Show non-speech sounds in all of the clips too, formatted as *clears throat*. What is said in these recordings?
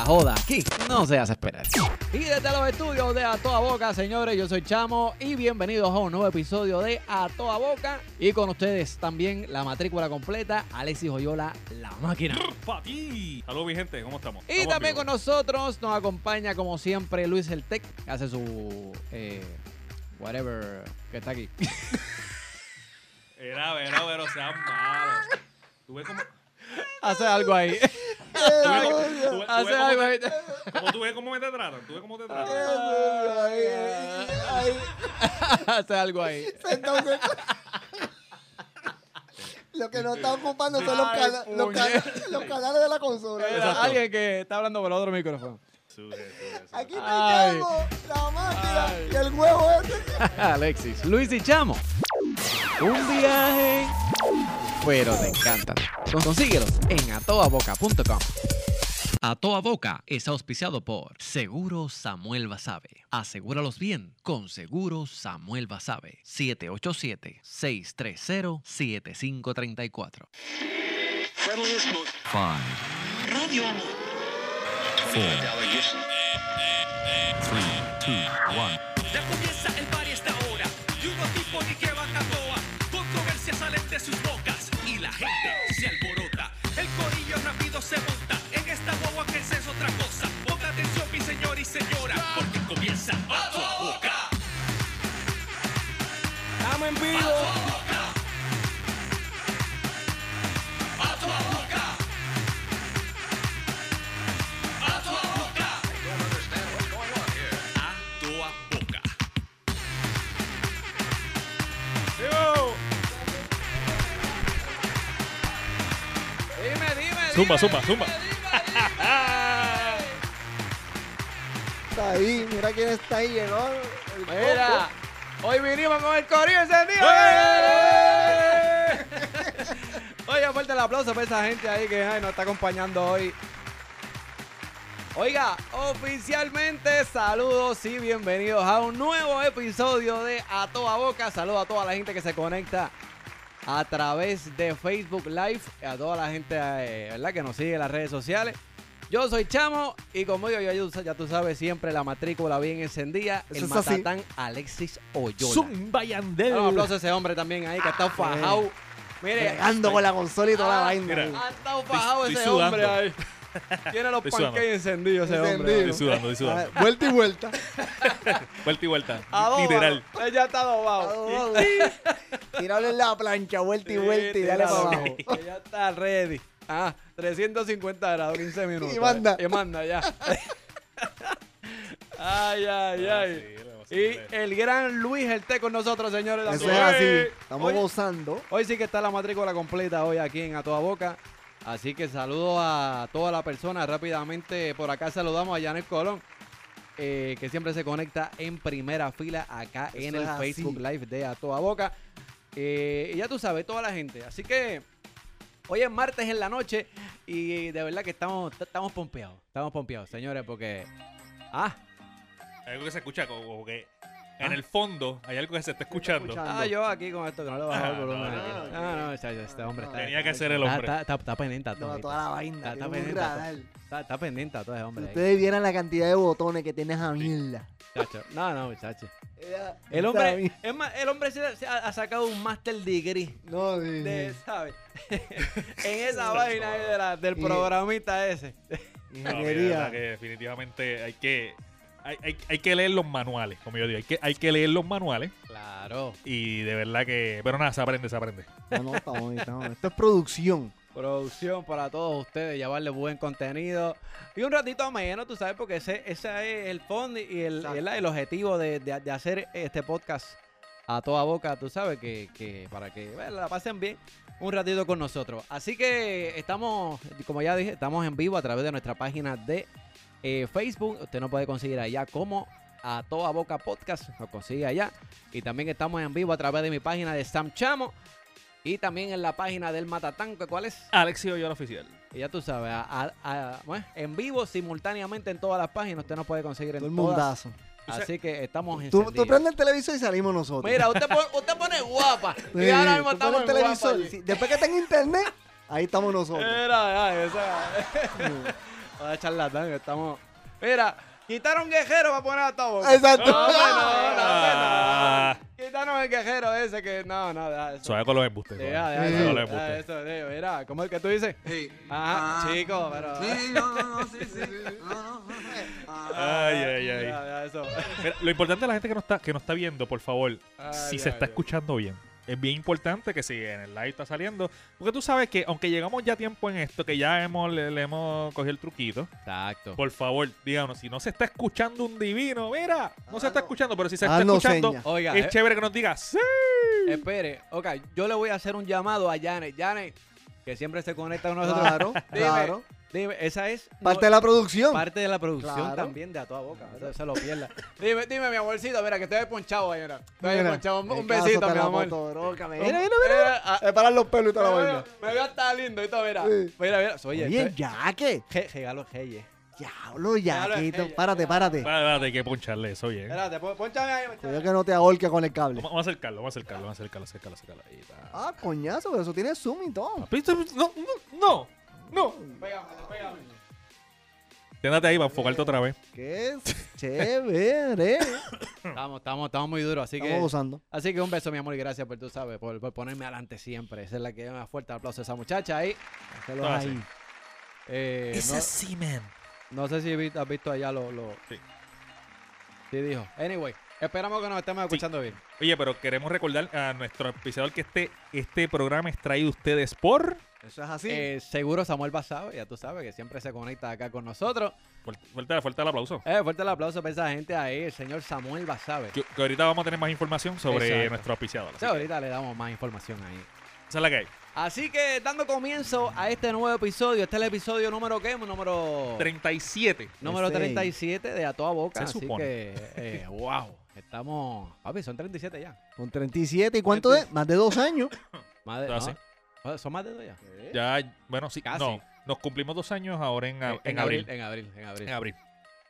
la joda aquí no se hace esperar. Y desde los estudios de A Toda Boca, señores, yo soy Chamo y bienvenidos a un nuevo episodio de A Toda Boca. Y con ustedes también la matrícula completa, Alexis Joyola, la máquina. ¡Pa' ti! Saludos, mi gente, ¿cómo estamos? Y Estamos también vivos. con nosotros nos acompaña como siempre Luis El Tech, que hace su... eh, whatever, que está aquí. Era, pero, pero sean malos. Tú ves cómo. hace algo ahí. *laughs* Tú ves hace cómo algo te- ahí. cómo tú ves cómo me te tratan. Tú ves cómo te tratan. *laughs* hace algo ahí. Lo que nos está ocupando son los, Ay, cana- los, cana- los canales de la consola. Era Exacto. alguien que está hablando por el otro micrófono. Sube, sube, sube. Aquí Ay. tenemos la máquina Ay. y el huevo este. *laughs* Alexis, Luis y Chamo. Un viaje, pero te encantan. Consíguelos en atoaboca.com. A Toda Boca es auspiciado por Seguro Samuel Basabe. Asegúralos bien con Seguro Samuel Basabe. 787-630-7534. Five, Radio Amor. four, three, two, one. Ya comienza el gente se alborota. El corillo rápido se monta. En esta guagua que es otra cosa. Ponga atención, mi señor y señora. Porque comienza a tu boca. Estamos en vivo. Zumba, zumba, zumba. Está ahí, mira quién está ahí, llegó. el Mira, hoy vinimos con el corillo encendido. ¡Eh! *laughs* Oye, fuerte el aplauso para esa gente ahí que ay, nos está acompañando hoy. Oiga, oficialmente saludos y bienvenidos a un nuevo episodio de A Toda Boca. Saludos a toda la gente que se conecta a través de Facebook Live, a toda la gente eh, ¿verdad? que nos sigue en las redes sociales. Yo soy Chamo y como digo, yo, yo- ya tú sabes, siempre la matrícula bien encendida. Eso el es así. matatán Alexis Oyola. Zumba Yandel. Un aplauso a ese hombre también ahí que ha estado fajado. Mire, Llegando con la consola y toda la Ah, vaina. mira. ahí. ha estado fajado Estoy ese sudando. hombre ahí. Tiene los *laughs* Estoy sudando. pancakes encendidos ese Encendido. hombre. Estoy sudando, estoy sudando. Ah, Vuelta y vuelta. *laughs* Vuelta y vuelta. Adóbalo. Literal. Él ya está adobado. Tirarle *laughs* en la plancha, vuelta y vuelta y dale para abajo. Ya está ready. Ah, 350 grados, 15 minutos. Y manda. Y manda ya. ay, ay, ay. Sí, Y el gran Luis el té con nosotros, señores. Eso es así. Estamos gozando. Hoy sí que está la matrícula completa hoy aquí en A Toda Boca. Así que saludo a toda la persona. Rápidamente por acá saludamos a Janet Colón, eh, que siempre se conecta en primera fila acá en el así. Facebook Live de A Toda Boca. Eh, y ya tú sabes, toda la gente. Así que hoy es martes en la noche y de verdad que estamos, estamos pompeados. Estamos pompeados, señores, porque... Ah, algo que se escucha como como que en Ah. el fondo hay algo que se está escuchando. escuchando. ah, yo aquí con esto que no le he bajado el Ah, volumen. no, no, No, no, chacho, este hombre está... Tenía que ser el hombre. Está, está, está pendiente a todo. No, toda la vaina. Está- pendiente a. Está, está pendiente a todo ese Si hombre. ahí. ustedes vieran la cantidad de botones que tiene esa mierda. Chacho. No, no, muchacho. El hombre, mi- es más, el hombre se, se ha, ha sacado un master degree No, sí, de. ¿sabes? *laughs* en esa vaina ahí de la- del programita ese. No, mira, de que definitivamente hay que hay, hay- hay que leer los manuales, como yo digo, hay que, hay que leer los manuales Claro. y de verdad que, pero nada, se aprende, se aprende. No, no, estamos, estamos. Esto es producción. Producción para todos ustedes, llevarle buen contenido y un ratito menos, tú sabes, porque ese, ese es el fondo y el, el, el objetivo de, de- de hacer este podcast a toda boca, tú sabes, que, que para que bueno, la pasen bien un ratito con nosotros. Así que estamos, como ya dije, estamos en vivo a través de nuestra página de eh, Facebook. Usted nos puede conseguir allá como a toda boca podcast, nos consigue allá. Y también estamos en vivo a través de mi página de Sam Chamo. Y también en la página del Matatán, ¿cuál es? Alexio yo oficial. Y ya tú sabes, a- a- a- bueno, en vivo simultáneamente en todas las páginas, usted nos puede conseguir en Todo el todas. mundazo. Así que estamos Tú, encendidos. tú prendes el televisor y salimos nosotros. Mira, usted, pon- *laughs* usted pone guapa. y Sí, ahora mismo tú estamos en guapa. Sí, Después que tenga internet, ahí estamos nosotros. Mira, ya, esa- de charlatán, que estamos. Mira, quitaron guerrero para poner a todo. No, Exacto. no, no, no, Ah. no. Quitaron el guerrero ese que. No, no, deja eso. Suave con los embustes. Deja, deja eso, deja eso, digo, Mira, ¿cómo es que tú dices? Sí. Ajá, Ah. chico, pero. Sí, no, no, no, sí, sí. No, no. Ah. Ay, ay, ay. Deja eso. Mira, lo importante es la gente que nos está, que nos está viendo, por favor, Ay, si ay, se está ay. escuchando bien. Es bien importante que si en el live está saliendo, porque tú sabes que aunque llegamos ya tiempo en esto, que ya hemos, le, le hemos cogido el truquito, Exacto. por favor, díganos, si no se está escuchando un divino, mira, no se está Hazlo. escuchando, pero si se está Haznos escuchando. Oiga, es eh, chévere que nos diga, sí. espere, ok, yo le voy a hacer un llamado a Janet. Janet, que siempre se conecta con nosotros. Claro, *laughs* Dime, claro. Dime, esa es Parte de la producción. parte de la producción Claro. también de a toda boca. No se lo pierda. dime, dime, mi amorcito, mira, que estoy ponchado ahí, mira. Estoy Mira, ponchado. Un, besito, mi amor. Mira, Un- mira, mira. mira, ah, Se paran los pelos y toda la me vaina. Me veo hasta lindo y todo, mira. Sí. Mira, mira. Oye, Oye, esto ya que. es- je- regalo Reyes. Diablo, Yaquito. Párate, párate. Espérate, hay que poncharle eso bien. Espérate, pon- ponchame ahí. ponchame. Cuidado que no te ahorque con el cable. Vamos, a acercarlo, vamos a acercarlo, vamos a acercarlo, acercarlo, acercarlo. Ahí está. Ah, coñazo, pero eso tiene zoom y todo. No, no, no. Pégame, pégame. Quédate ahí para enfocarte otra vez. Qué chévere. Estamos, estamos, estamos muy duros, así Estamos que... gozando. Así que un beso, mi amor, y gracias por, tú sabes, por, por ponerme adelante siempre. Esa es la que da más fuerte aplauso a esa muchacha ahí. Ah, ahí. Eh, Es no, así, man. no sé si has visto allá lo... lo... Sí. Sí dijo. Anyway, esperamos que nos estemos escuchando bien. Oye, pero queremos recordar a nuestro episodio que este, este programa es traído a ustedes por... Eso es así. Eh, seguro Samuel Basado, ya tú sabes que siempre se conecta acá con nosotros. Fuerte, fuerte, fuerte el aplauso. Eh, fuerte el aplauso para esa gente ahí, el señor Samuel Basabe. Que, que ahorita vamos a tener más información sobre Exacto. nuestro auspiciador. Sí, así que ahorita le damos más información ahí. Esa es la que hay. Así que dando comienzo a este nuevo episodio, este es el episodio número ¿qué? Número 37. número Ese. 37 de A Toda Boca. Se así supone. que, eh, *laughs* wow, estamos... Papi, son 37 ya. Con 37. ¿Y cuánto es? Más de dos años. *coughs* Más de, Ah, ¿no? sí. ¿Son más de dos ya? Ya, bueno, sí. Casi. No, nos cumplimos dos años ahora en, en abril. En abril, en abril. En abril.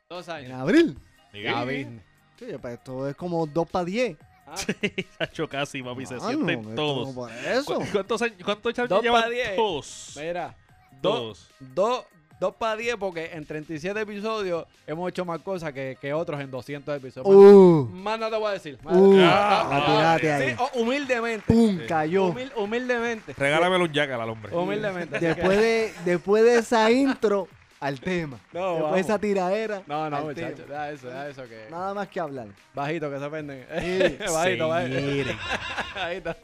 Dos En años. abril. Sí. Abril. Sí, pues esto es como 2 para 10. Ah, *laughs* Sacho casi, papi, se sienten todos. no Por eso. ¿Cu- ¿Cuántos años, cuántos años Dos llevan? pa' diez. Dos. Mira, dos, Dos. Dos, dos para 10 porque en 37 episodios hemos hecho más cosas que, que otros en 200 episodios. Más- Uh, Más no te voy a decir. Más- uh, Ah, ah, sí, ahí. oh, humildemente. ¡Pum! Sí. Cayó. Humil- humildemente. Regálamelo un jack al hombre. Humildemente. Después de, después de esa intro, al tema. *laughs* No, después vamos. de esa tiradera. No, no, muchachos. Deja eso, deja eso que. Nada más que hablar. Bajito que se ofenden. Sí. *laughs* bajito, bajito. Señores. *laughs* bajito.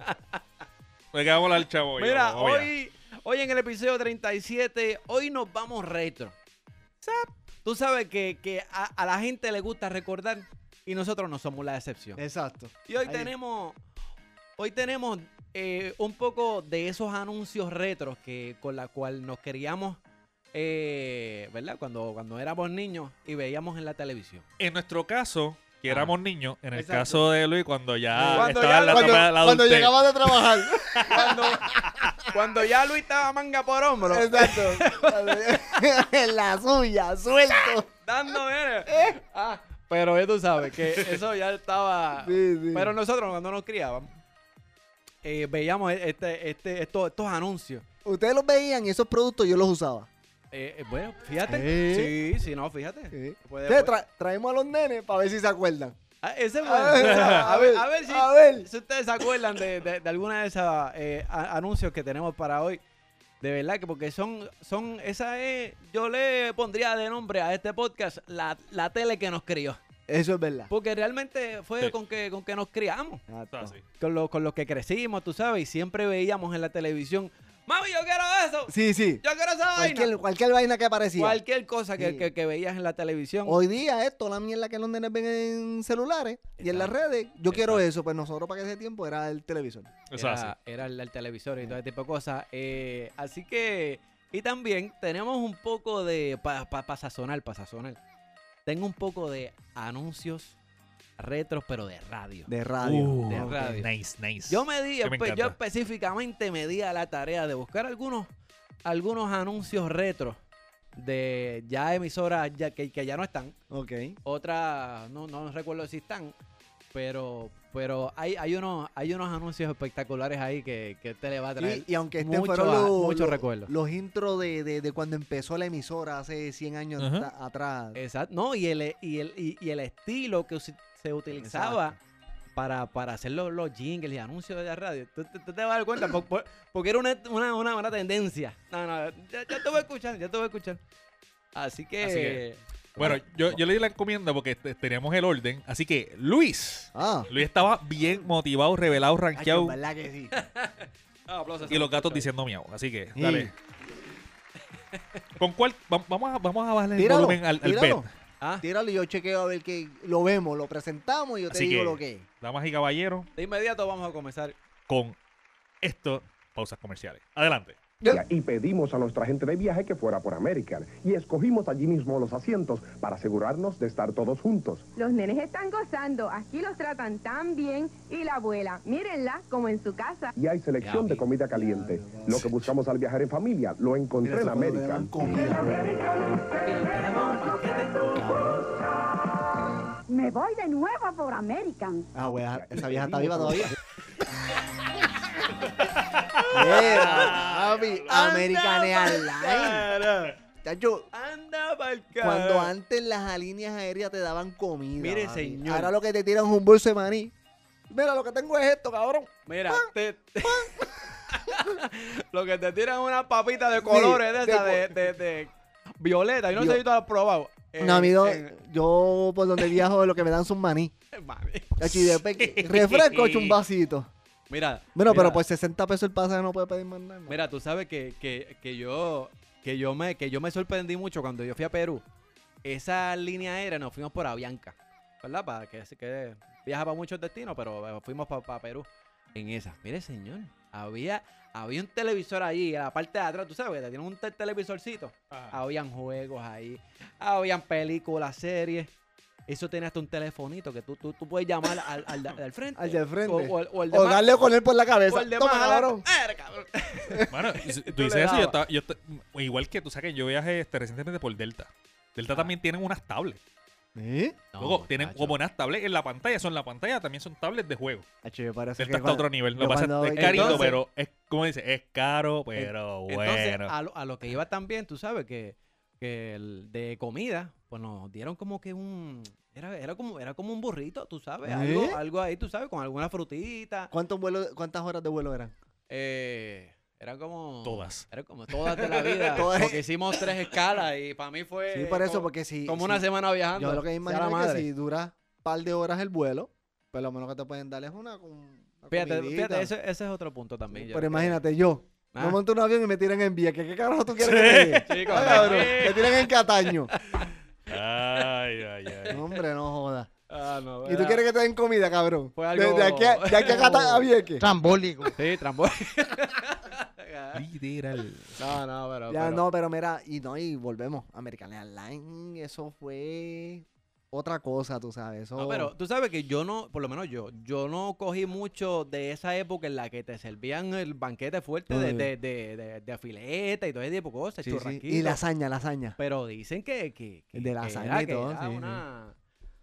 Me quedamos al chavo. Mira, hoy, hoy en el episodio 37, hoy nos vamos retro. Tú sabes que, que a, a la gente le gusta recordar y nosotros no somos la excepción. Exacto. Y hoy Ahí. tenemos, hoy tenemos eh, un poco de esos anuncios retros que con la cual nos queríamos, eh, ¿verdad? Cuando, cuando éramos niños y veíamos en la televisión. En nuestro caso, que éramos niños, en el Exacto. caso de Luis, cuando ya Cuando estaba ya- en la Cuando, etapa de la cuando adultez. llegaba de trabajar. *laughs* Cuando, cuando ya Luis estaba manga por hombro, Exacto. *laughs* en la suya, suelto. dando, eh, ah, pero tú sabes que eso ya estaba. Sí, sí. Pero nosotros cuando nos criábamos, eh, veíamos este, este, estos, estos anuncios. Ustedes los veían y esos productos yo los usaba. Eh, eh, bueno, fíjate. ¿Eh? Sí, sí, no, fíjate. Puede- puede- tra- traemos a los nenes para ver si se acuerdan. Ah, ese es A bueno. ver, A ver, a ver si, a ver. si ustedes se acuerdan de, de, de alguna de esas eh, anuncios que tenemos para hoy. De verdad que porque son, son, esa es, yo le pondría de nombre a este podcast la, la tele que nos crió. Eso es verdad. Porque realmente fue Sí. con que, con que nos criamos. Ah. Con lo, con lo que crecimos, tú sabes, y siempre veíamos en la televisión, mami, yo quiero eso, Sí, sí. yo quiero esa vaina. Cualquier, cualquier vaina que aparecía. Cualquier cosa que, Sí. que- que veías en la televisión. Hoy día esto, la mierda que los nenes ven en celulares y en las Exacto. redes, yo quiero eso. Pues nosotros para ese tiempo era el televisor. Eso es así. era, era el, el televisor y todo ese tipo de cosas. Eh, así que, y también tenemos un poco de, para pa, pa sazonar, para sazonar. Tengo un poco de anuncios retros, pero de radio. De radio. Uh, de radio. Nice, nice. Yo me di, me espe- yo específicamente me di a la tarea de buscar algunos, algunos anuncios retros de ya emisoras ya, que, que ya no están. Ok. Otras, no, no recuerdo si están, pero pero hay, hay, unos, hay unos anuncios espectaculares ahí que, que te le va a traer. Y, y aunque estén mucho fueron los, muchos los- recuerdos. los intros de, de, de cuando empezó la emisora hace 100 años Ajá. ata- atrás. Exacto. No, y el, y el, y, y el estilo que se utilizaba para, para hacer los, los jingles y anuncios de la radio. Tú, tú- tú te vas a dar cuenta, por- por- porque era una, una, una, una tendencia. No, no, ya, ya te voy a escuchar, ya te voy a escuchar. Así que... Así que, Bueno, yo, yo le di la encomienda porque te- teníamos el orden. Así que, Luis. Ah, Luis estaba bien motivado, revelado, Ay, rankeado. ¿verdad que sí? *laughs* Ah, Y los gatos diciendo miau. Así que, Sí. dale. ¿Con cuál? va- Vamos a, vamos a bajarle el Tíralo, volumen al, al tíralo. Ah, Tíralo y yo chequeo a ver que lo vemos, lo presentamos y yo te Así digo que- lo que es. Damas y caballeros, de inmediato vamos a comenzar. con esto, pausas comerciales. Adelante. Y pedimos a nuestra gente de viaje que fuera por American y escogimos allí mismo los asientos para asegurarnos de estar todos juntos. Los nenes están gozando, aquí los tratan tan bien y la abuela, mírenla como en su casa. Y hay selección de comida caliente. Lo que buscamos al viajar en familia lo encontré en American. Me voy de nuevo por American. Ah, güey, esa vieja está viva todavía. *laughs* Mira, papi, *laughs* American Airlines. Chacho, Anda pa'l cuando antes las líneas aéreas te daban comida. Mire, papi, señor. Ahora lo que te tiran es un bolso de maní. Mira, lo que tengo es esto, cabrón. Mira, te- *laughs* lo que te tiran es una papita de colores de de esas, de, de, de violeta. Yo no Yo- sé si tú has probado. No, amigo, En- yo por donde viajo lo que me dan son maní. *laughs* mami. Y después refresco hecho un vasito. Mira. Bueno, mira, pero por 60 pesos el pasaje no puede pedir más nada. Mira, tú sabes que, que, que yo que yo me que yo me sorprendí mucho cuando yo fui a Perú. Esa línea aérea nos fuimos por Avianca, ¿verdad? Para que, que viajaba a muchos destinos, pero eh, fuimos para Perú en esa. Mire, señor, había había un televisor ahí, en la parte de atrás, tú sabes, que tienen un te- televisorcito. Habían juegos ahí, habían películas, series. Eso tenía hasta un telefonito que tú, tú, tú puedes llamar al, al, al frente. Al del frente. O, o o el de O más- darle con él por la cabeza. o el de Toma, más cabrón. Eh. *laughs* Bueno, si Tú dices eso, yo estaba, yo igual que tú sabes que yo viajé este, recientemente por Delta. Delta Ah. también tienen unas tablets. ¿Eh? Luego, tienen como unas tablets en la pantalla. Son la pantalla, también son tablets de juego. Hacho, me parece Delta que está a otro nivel. Lo pasa es carito, Entonces- pero es, como dice, es caro, pero Entonces, bueno. a, lo, a lo que iba también, tú sabes, que, que el de comida, pues nos dieron como que un... Era, era, como, era como un burrito, tú sabes, ¿Eh? algo, algo ahí, tú sabes, con alguna frutita. ¿Cuántos vuelos, ¿Cuántas horas de vuelo eran? Eh, eran como... Todas. Eran como todas de la vida. *laughs* Todas. porque hicimos tres escalas y para mí fue... Sí, por eso, como, porque si... como si- una semana viajando. Yo lo que imagino es que si dura un par de horas el vuelo, pues lo menos que te pueden dar es una... una Fíjate, comidita. fíjate ese, ese es otro punto también. Pero creo. imagínate, yo, Ah. me monto un avión y me tiran en vía. ¿Qué, qué carajo tú quieres que te diga? Ah, cabrón, te tiran en Cataño. Ay, ay, ay. No, hombre, no jodas. Ah, no, ¿Y tú quieres que te den comida, cabrón? Fue De- algo- De, aquí a, de aquí a *laughs* Cata- a Vieques. Trambólico. Sí, trampo. Literal. no, no, pero... Ya, pero- no, pero mira, y no, y volvemos. American Airlines, eso fue otra cosa, tú sabes. Eso... No, pero tú sabes que yo no, por lo menos yo, yo no cogí mucho de esa época en la que te servían el banquete fuerte de, de, de, de, de fileta y todo ese tipo de cosas, Sí, sí. Y lasaña, lasaña. Pero dicen que, que, que- De que lasaña era, y que todo, era sí, sí. una,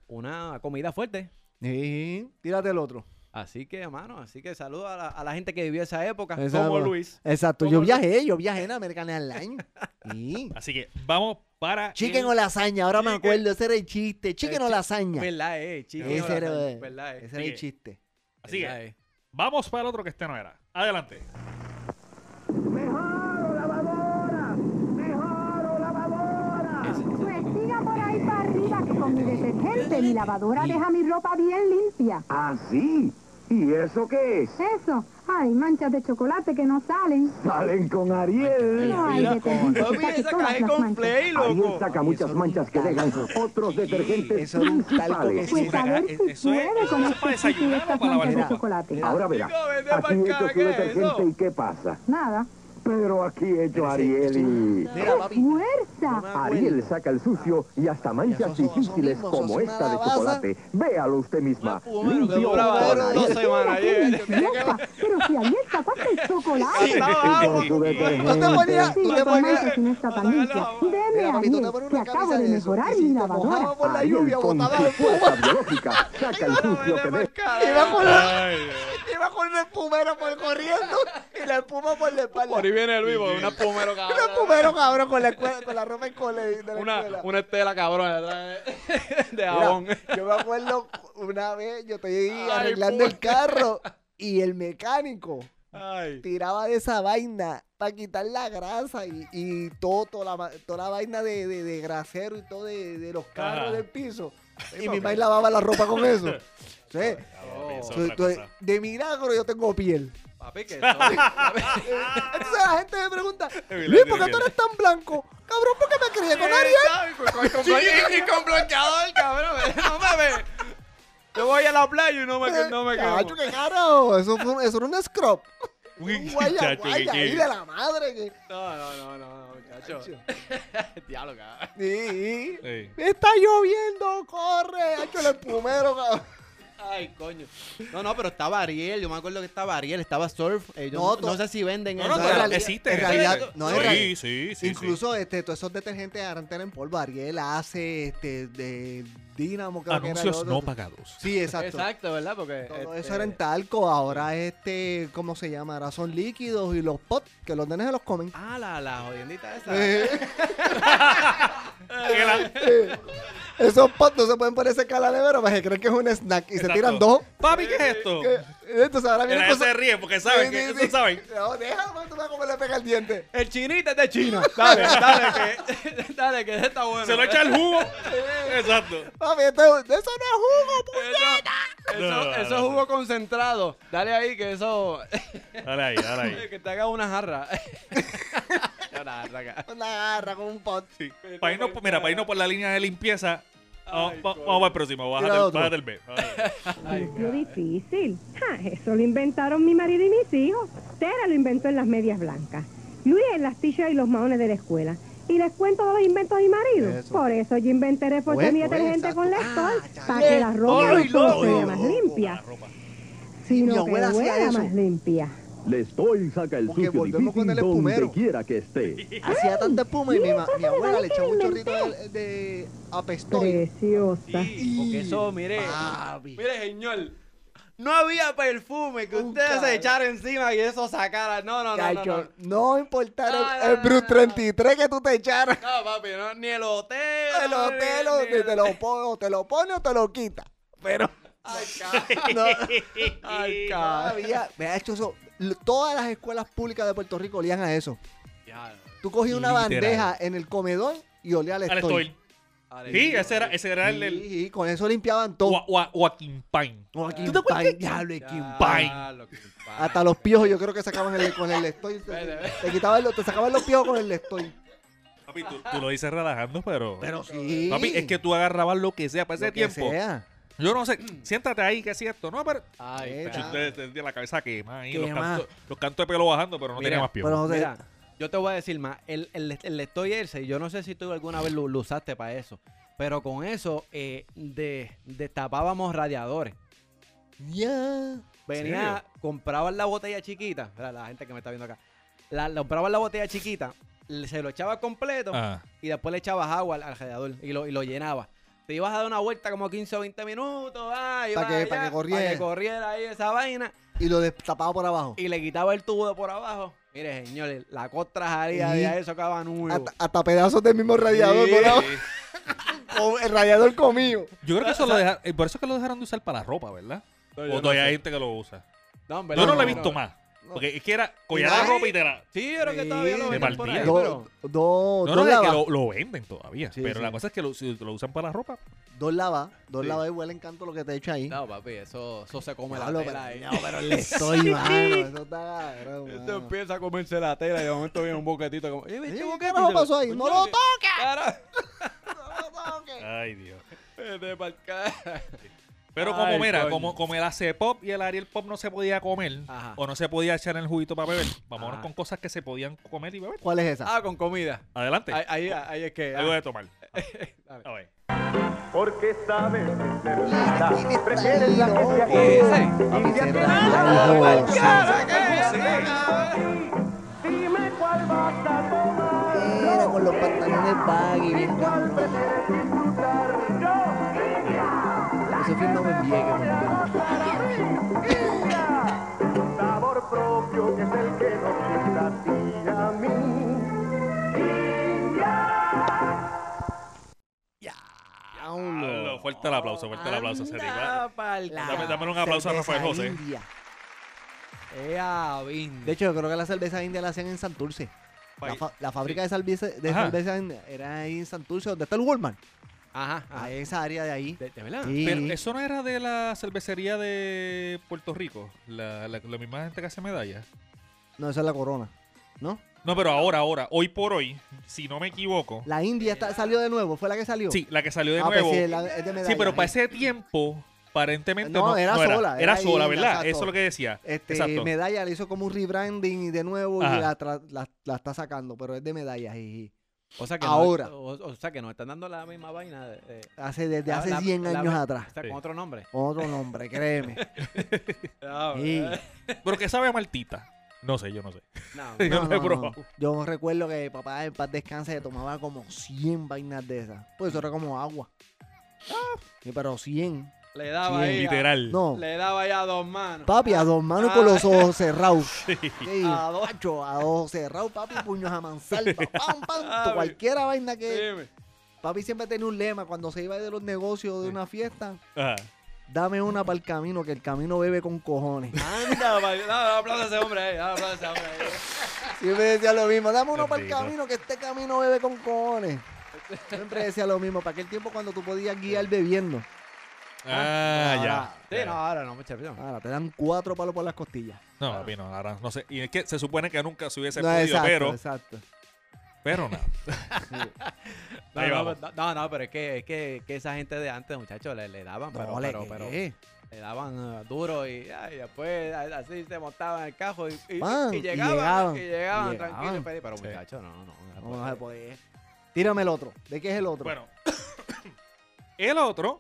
una comida fuerte. Sí, tírate el otro. Así que, hermano, así que saludo a la, a la gente que vivió esa época, como. Luis. Exacto, ¿Cómo yo viajé, yo viajé en American Airlines. *laughs* Sí. Así que vamos para. Chicken el- o lasaña, ahora me Chicken. acuerdo, ese era el chiste. Chicken o lasaña. ¿Verdad, eh? Chico, Ese era, ¿Verdad, eh? ese era el chiste. Así que ¿Verdad, eh? vamos para el otro que este no era. Adelante. Ese- ese- Pues siga por ahí para arriba que con mi detergente mi lavadora deja mi ropa bien limpia. ¿Ah, sí? ¿Y eso qué es? Eso, ay, manchas de chocolate que no salen. Salen con Ariel. No hay Mira, papi, todas las con Ariel saca muchas manchas que dejan otros detergentes Eso principales. Pues a ver si Eso es- puede con eso es para este estas manchas de chocolate. Ahora verá, echo cara, su ¿qué es detergente eso? y ¿qué pasa? Nada, Pero aquí hecho Ariel y... Papi. ¡Fuerza! Ariel saca el sucio y hasta manchas difíciles como una esta de chocolate. Véalo usted misma. Limpio con Ariel. Pero si ayer sacaste el chocolate. ¿Tú te te si no tan limpia. Deme te Ariel, que una acabo de mejorar mi te lavadora. Ariel con su fuerza biológica saca el sucio que ve. Iba con el espumero por corriendo y la espuma por la espalda. Viene el vivo, una pumero *laughs* cabrón. espumero, cabrón, con la, escuela- con la ropa en cole de la Una, escuela. una estela cabrón *laughs* de, Mira, jabón. yo me acuerdo una vez, yo estoy Ay, arreglando el carro y el mecánico Ay. tiraba de esa vaina para quitar la grasa y, y todo, toda, la, toda la vaina de, de, de grasero y todo de, de los carros Ajá. del piso. Y mi madre lavaba la ropa con eso. *laughs* Sí. So- de milagro yo tengo piel. Papi, que *laughs* Entonces la gente me pregunta, *laughs* Luis, ¿por qué tú eres tan blanco? Cabrón, ¿por qué me crié con Ariel? Y, con bloqueador, cabrón. *laughs* No mames. Yo voy a la playa y no me, no me quemo. Cacho, qué caro. Eso, fue, eso era un scrub. Un guaya, chacho, guaya ahí de la madre. Que... No, no, no, no, no. Diablo, cabrón. Sí. Está lloviendo, corre. Hacho el espumero, cabrón. Ay, coño. No, no, pero estaba Ariel. Yo me acuerdo que estaba Ariel, estaba Surf. eh, yo No, no, to- no sé si venden No, eso. no, pero existe. en existe. realidad- no, en sí, realidad- sí, sí, sí. Incluso este, todos esos detergentes ahora en polvo. Ariel hace este, de Dynamo, creo que era el Anuncios no pagados. Sí, exacto. Exacto, ¿verdad? Porque. Todo este, eso era en talco. Ahora este, ¿cómo se llama? Ahora son líquidos y los pots, que los nenes se los comen. Ah, la, la jodiendita esa. *laughs* Eh, Esos no se pueden poner cerca de la nevera porque creen que es un snack y se tiran dos. Papi, ¿qué es esto? que- Entonces ahora ella cosas... se ríe porque saben Sí, que sí, saben. No, déjalo, tú ves cómo le pega el diente. El chinita es de China. Dale, dale, que, *laughs* dale, que está bueno. Se lo echa el jugo. Exacto. Papi, esto- eso no es jugo, puñeta. Eso, No, eso no, es no. jugo concentrado. Dale ahí que eso. Dale ahí, dale ahí. *laughs* que te haga una jarra. *laughs* una jarra acá. Una garra con un pot. Sí. Para irnos, mira, para irnos por la línea de limpieza. Vamos, Ay, va- coño. vamos para el próximo. Bájate, bájate el B. Lo *laughs* difícil. Ja, eso lo inventaron mi marido y mis hijos. Tera lo inventó en las medias blancas. Luis en las t-shirts y los maones de la escuela. Y les cuento de los inventos de mi marido. Eso. Por eso yo inventé Pues, mi pues, detergente con. Lestol. Ah, para que la ropa no Lestol, solo se vea loco. más limpia, mi sino que abuela hacía huela eso. más limpia. Lestoy saca el Porque sucio difícil el donde quiera que esté. *laughs* Hacía tanta espuma y mi, ma- mi abuela le echaba un chorrito de, de apestoy. Preciosa. Sí, porque eso, mire. Papi. Mire, señor. No había perfume que Un ustedes cabrón. se echaran encima y eso sacara. No, no, no. No, Cacho, no. no importara No, el, no, el no, Brut no. 33 que tú te echaras. No, papi, no, ni el hotel. El hotel ni- o ni te, el- te lo pone, o te lo pone o te lo quita. Pero Ay, ca- *laughs* no, *laughs* Ay, no ca- había. Me ha hecho eso. Todas las escuelas públicas de Puerto Rico olían a eso. Ya, Tú cogías una Literal. bandeja en el comedor y olía al Al estoy. Sí, ese era, ese era el del. Sí, sí, con eso limpiaban todo. Joaquín Pine. Joaquín ¿Tú te acuerdas Pine, que- diablo, Pine. Hasta los piojos yo creo que sacaban el, con el estoy. Te, te quitaban los- te sacaban los piojos con el estoy. Papi, tú, tú lo dices relajando, pero. Pero sí. Papi, es que tú agarrabas lo que sea para ese Lo que tiempo. sea. Yo no sé, siéntate ahí, que es cierto. No, pero. Ay, Eh, usted te tiene la cabeza quema ahí, los cantos, los cantos de pelo bajando, pero no Mira, tenía más piojo. Pero no sé. Mira, yo te voy a decir más. El, el, el estoy ese, yo no sé si tú alguna vez lo, lo usaste para eso. Pero con eso eh, de, destapábamos radiadores. Ya. Venía, compraban la botella chiquita. Mira, la gente que me está viendo acá. La, la compraban la botella chiquita, se lo echaba completo Ah, y después le echabas agua al, al radiador y lo, y lo llenaba. Te ibas a dar una vuelta como 15 o 20 minutos, ah, ibas que- pa' que corriera. pa' que corriera ahí esa vaina Y lo destapaba por abajo. y le quitaba el tubo de por abajo. Mire, señores, la costra salía Sí. de eso acaba nuevo. Hasta, hasta pedazos del mismo radiador. Sí. por abajo. *laughs* Con el radiador comido. Yo creo que eso lo dejaron, por eso es que lo dejaron de usar para la ropa, ¿verdad? No, o no todavía sé. hay gente que lo usa. No, Yo no lo he visto no. más. No. Porque es que era collar ¿Y la ropa y te la. Sí, creo que todavía lo de venden por ahí. Dos, pero... dos, No, dos no, es que lavas. lo, lo venden todavía. Sí, pero sí. la cosa es que lo, si lo usan para la ropa. Dos lavas. Dos Sí. lavas y huele encanto lo que te echa ahí. No, papi, eso, eso se come Diablo, la tela pero, ahí. no, pero le *laughs* estoy, mano. Eso está cabrón, Esto mano. empieza a comerse la tela y de momento viene un boquetito como... "Eh, Sí, este ¿Qué boquetito". carajo pasó ahí? ¡No lo cara, *laughs* ¡No lo *laughs* toques! Ay, Dios. vete pa'l cara. Pero como, Ay, mira, coño. como, como el AC Pop y el Ariel Pop no se podía comer Ajá. o no se podía echar en el juguito para beber, vámonos Ajá. con cosas que se podían comer y beber. ¿Cuál es esa? Ah, con comida. Adelante. Ahí, ahí, ahí es que. Algo ah. de tomar. *laughs* A ver. Porque sabes que ser La que prefieres la se ¿Qué es ese? Papi, Y se Dime cuál vas a tomar. Mira, con los pantalones baggy, bien cabrón. Ese film no me envíe, Sabor propio que es el que nos gusta a ti y a mí. Fuerte el aplauso, fuerte el aplauso. pa'l Dame- dame un aplauso a Rafael José. India. Ea. De hecho, yo creo que la cerveza india la hacían en Santurce. La, fa- la fábrica de cerveza, de cerveza india era ahí en Santurce, donde está el Walmart. Ajá, ajá. Ahí, esa área de ahí. ¿De, de verdad? Sí. Pero eso no era de la cervecería de Puerto Rico, la, la, la misma gente que hace medallas. No, esa es la corona. ¿No? No, pero ahora, ahora, hoy por hoy, si no me equivoco. La India está- salió de nuevo, ¿fue la que salió? Sí, la que salió de Ah, pues nuevo. sí, la- es de Sí, pero para ese tiempo, aparentemente No, no, era no sola, Era, era sola, ¿verdad? exacto. Eso es lo que decía. Este, Exacto. medalla le hizo como un rebranding de nuevo Ajá. y la, la, la está sacando, pero es de medallas. Y, O sea que Ahora. No, o, o sea que nos están dando la misma vaina. de- de- hace desde la- hace la- 100 la- años la- atrás. Sí. con otro nombre. Con otro nombre, créeme. *laughs* Ah, Sí. Pero que sabe a Martita. No sé, yo no sé. No, *laughs* Yo No, no he no, probado. no. Yo recuerdo que papá en paz descanse tomaba como 100 vainas de esas. Pues eso era como agua. Sí, pero 100. Le daba Sí, ahí. a- Literal. No. Le daba ahí a dos manos. Papi, a dos manos con los ojos cerrados. *laughs* Sí, A dos. a dos cerrados, papi, puños a mansalva. *laughs* Pam, pam, Ah, cualquiera vaina que. Dime. Papi siempre tenía un lema cuando se iba de los negocios de una fiesta. Ajá. Dame una para el camino, que el camino bebe con cojones. Anda, no, aplauda a ese hombre ahí. Aplauda a ese hombre ahí. Siempre decía lo mismo, dame uno para el camino, que este camino bebe con cojones. Siempre decía lo mismo, para aquel tiempo cuando tú podías guiar bebiendo. Ah, ya. Sí, no, ahora no, mucha presión. Ahora te dan cuatro palos por las costillas. No, papi, no, ahora no sé. Y es que se supone que nunca se hubiese No, podido, exacto, pero, exacto. pero nada. *laughs* No, Ahí no, vamos. no, no, no, pero es que, es que, que esa gente de antes, muchachos, le, le daban, pero, le pero, pero, le daban eh, duro y, ay, después así se montaban en el cajo y, y, Pan, y y llegaban, llegaban, y llegaban y tranquilos, pero, pero Sí. muchachos, no, no, no, se No, puede. no se puede. Tírame el otro. ¿De qué es el otro? Bueno, *coughs* el otro,